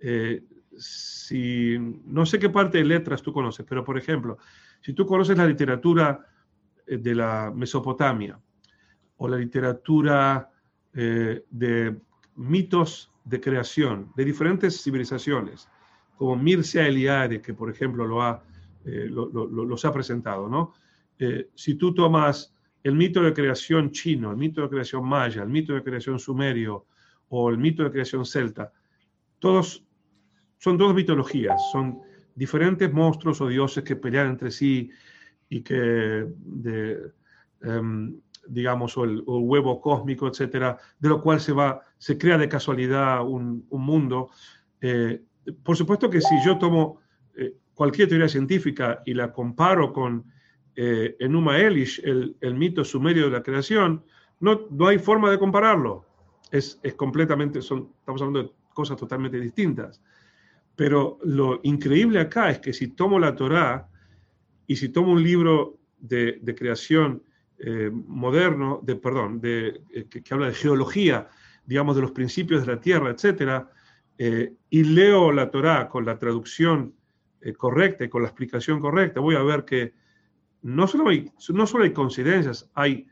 eh, si no sé qué parte de letras tú conoces, pero por ejemplo, si tú conoces la literatura de la Mesopotamia o la literatura eh, de mitos de creación de diferentes civilizaciones, como Mircea Eliade, que por ejemplo lo ha, los ha presentado, ¿no? si tú tomas el mito de creación chino, el mito de creación maya, el mito de creación sumerio o el mito de creación celta, todos son dos mitologías, son diferentes monstruos o dioses que pelean entre sí y que, em, digamos, o el, huevo cósmico, etcétera, de lo cual se va, se crea de casualidad un, mundo. Eh, por supuesto que si yo tomo eh, cualquier teoría científica y la comparo con eh, Enuma Elish, el, el, mito sumerio de la creación, no, no hay forma de compararlo. Es, es completamente, son, estamos hablando de cosas totalmente distintas. Pero lo increíble acá es que si tomo la Torá y si tomo un libro de, creación eh, moderno, de, perdón, de, eh, que, habla de geología, digamos, de los principios de la Tierra, etc., y leo la Torá con la traducción correcta y con la explicación correcta, voy a ver que no solo hay, no solo hay coincidencias, hay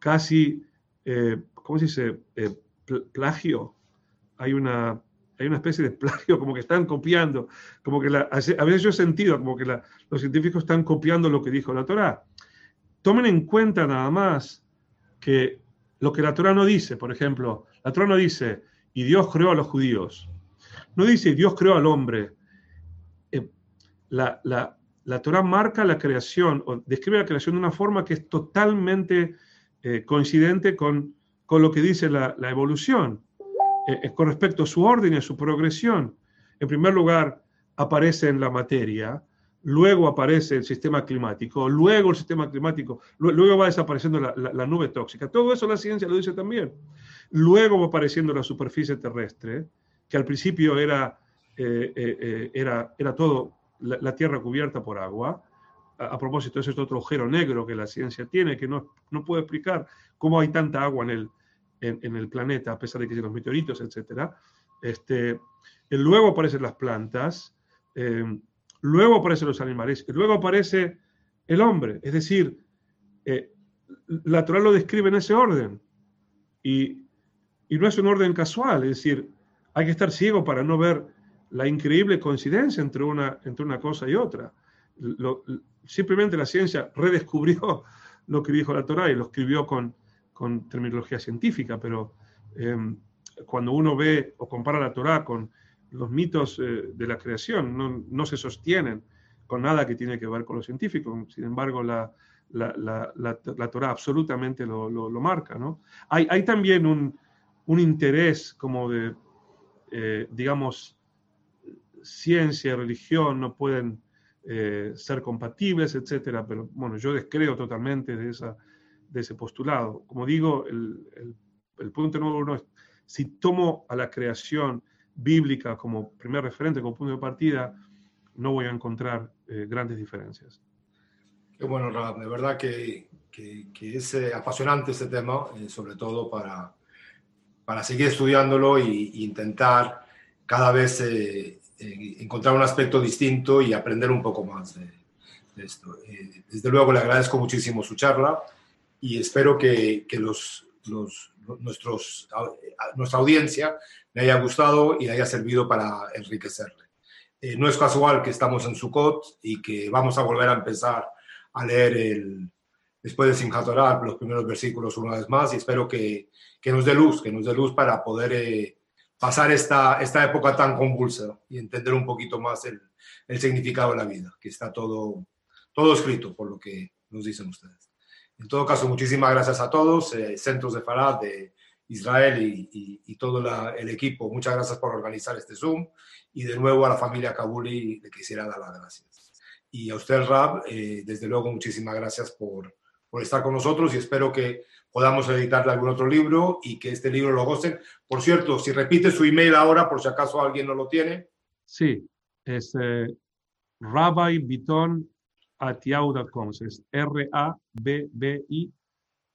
casi, eh, ¿cómo se dice? Eh, plagio. Hay una, hay una especie de plagio, como que están copiando, como que la, a veces yo he sentido como que los científicos están copiando lo que dijo la Torah. Tomen en cuenta nada más que lo que la Torah no dice, por ejemplo, la Torah no dice, y Dios creó a los judíos. No dice, Dios creó al hombre. Eh, la, la, la Torah marca la creación o describe la creación de una forma que es totalmente eh, coincidente con, con, lo que dice la, evolución, eh, eh, con respecto a su orden y a su progresión. En primer lugar, aparece en la materia, luego aparece el sistema climático, luego el sistema climático, luego va desapareciendo la, nube tóxica. Todo eso la ciencia lo dice también. Luego va apareciendo la superficie terrestre, que al principio era, era todo la, Tierra cubierta por agua. A, propósito, ese es otro agujero negro que la ciencia tiene, que no, puede explicar cómo hay tanta agua en el, en, el planeta, a pesar de que hay los meteoritos, etc. Este, luego aparecen las plantas, em, luego aparecen los animales, y luego aparece el hombre. Es decir, eh, la Torah lo describe en ese orden. Y, y, no es un orden casual, es decir, hay que estar ciego para no ver la increíble coincidencia entre una, entre una cosa y otra. simplemente la ciencia redescubrió lo que dijo la Torah y lo escribió con, con terminología científica, pero em, cuando uno ve o compara la Torah con los mitos eh, de la creación, no, no, se sostienen con nada que tiene que ver con lo científico. Sin embargo, la, la, la, la Torah absolutamente lo, lo, marca. ¿no? Hay, hay también un, un interés como de, eh, digamos, ciencia y religión no pueden eh, ser compatibles, etcétera, pero bueno, yo descreo totalmente de, esa, de ese postulado. Como digo, el, el, punto número uno es, si tomo a la creación bíblica como primer referente, como punto de partida, no voy a encontrar eh, grandes diferencias. Qué bueno, Rab, de verdad que, que, es eh, apasionante este tema, sobre todo para, para seguir estudiándolo e intentar cada vez eh, encontrar un aspecto distinto y aprender un poco más de, esto. Eh, desde luego le agradezco muchísimo su charla y espero que, que los, los, nuestros, nuestra audiencia le haya gustado y le haya servido para enriquecerle. Eh, no es casual que estamos en Sukkot y que vamos a volver a empezar a leer el, después de Simchat los primeros versículos una vez más y espero que, que nos dé luz, que nos dé luz para poder pasar esta, esta época tan convulsa y entender un poquito más el, el, significado de la vida, que está todo, todo escrito por lo que nos dicen ustedes. En todo caso, muchísimas gracias a todos, eh, Centros de Farad de Israel y, y, todo el equipo. Muchas gracias por organizar este Zoom y de nuevo a la familia Kabuli le quisiera dar las gracias. Y a usted, Rab, eh, desde luego, muchísimas gracias por, por estar con nosotros y espero que podamos editarle algún otro libro y que este libro lo gocen. Por cierto, si repite su email ahora, por si acaso alguien no lo tiene. Sí, es eh, Es R-A-B-B-I,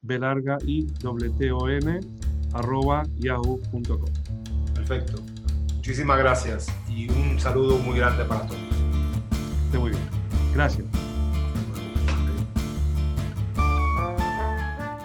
B larga I, T O N, arroba yahoo.com. Perfecto. Muchísimas gracias y un saludo muy grande para todos. Esté muy bien. Gracias.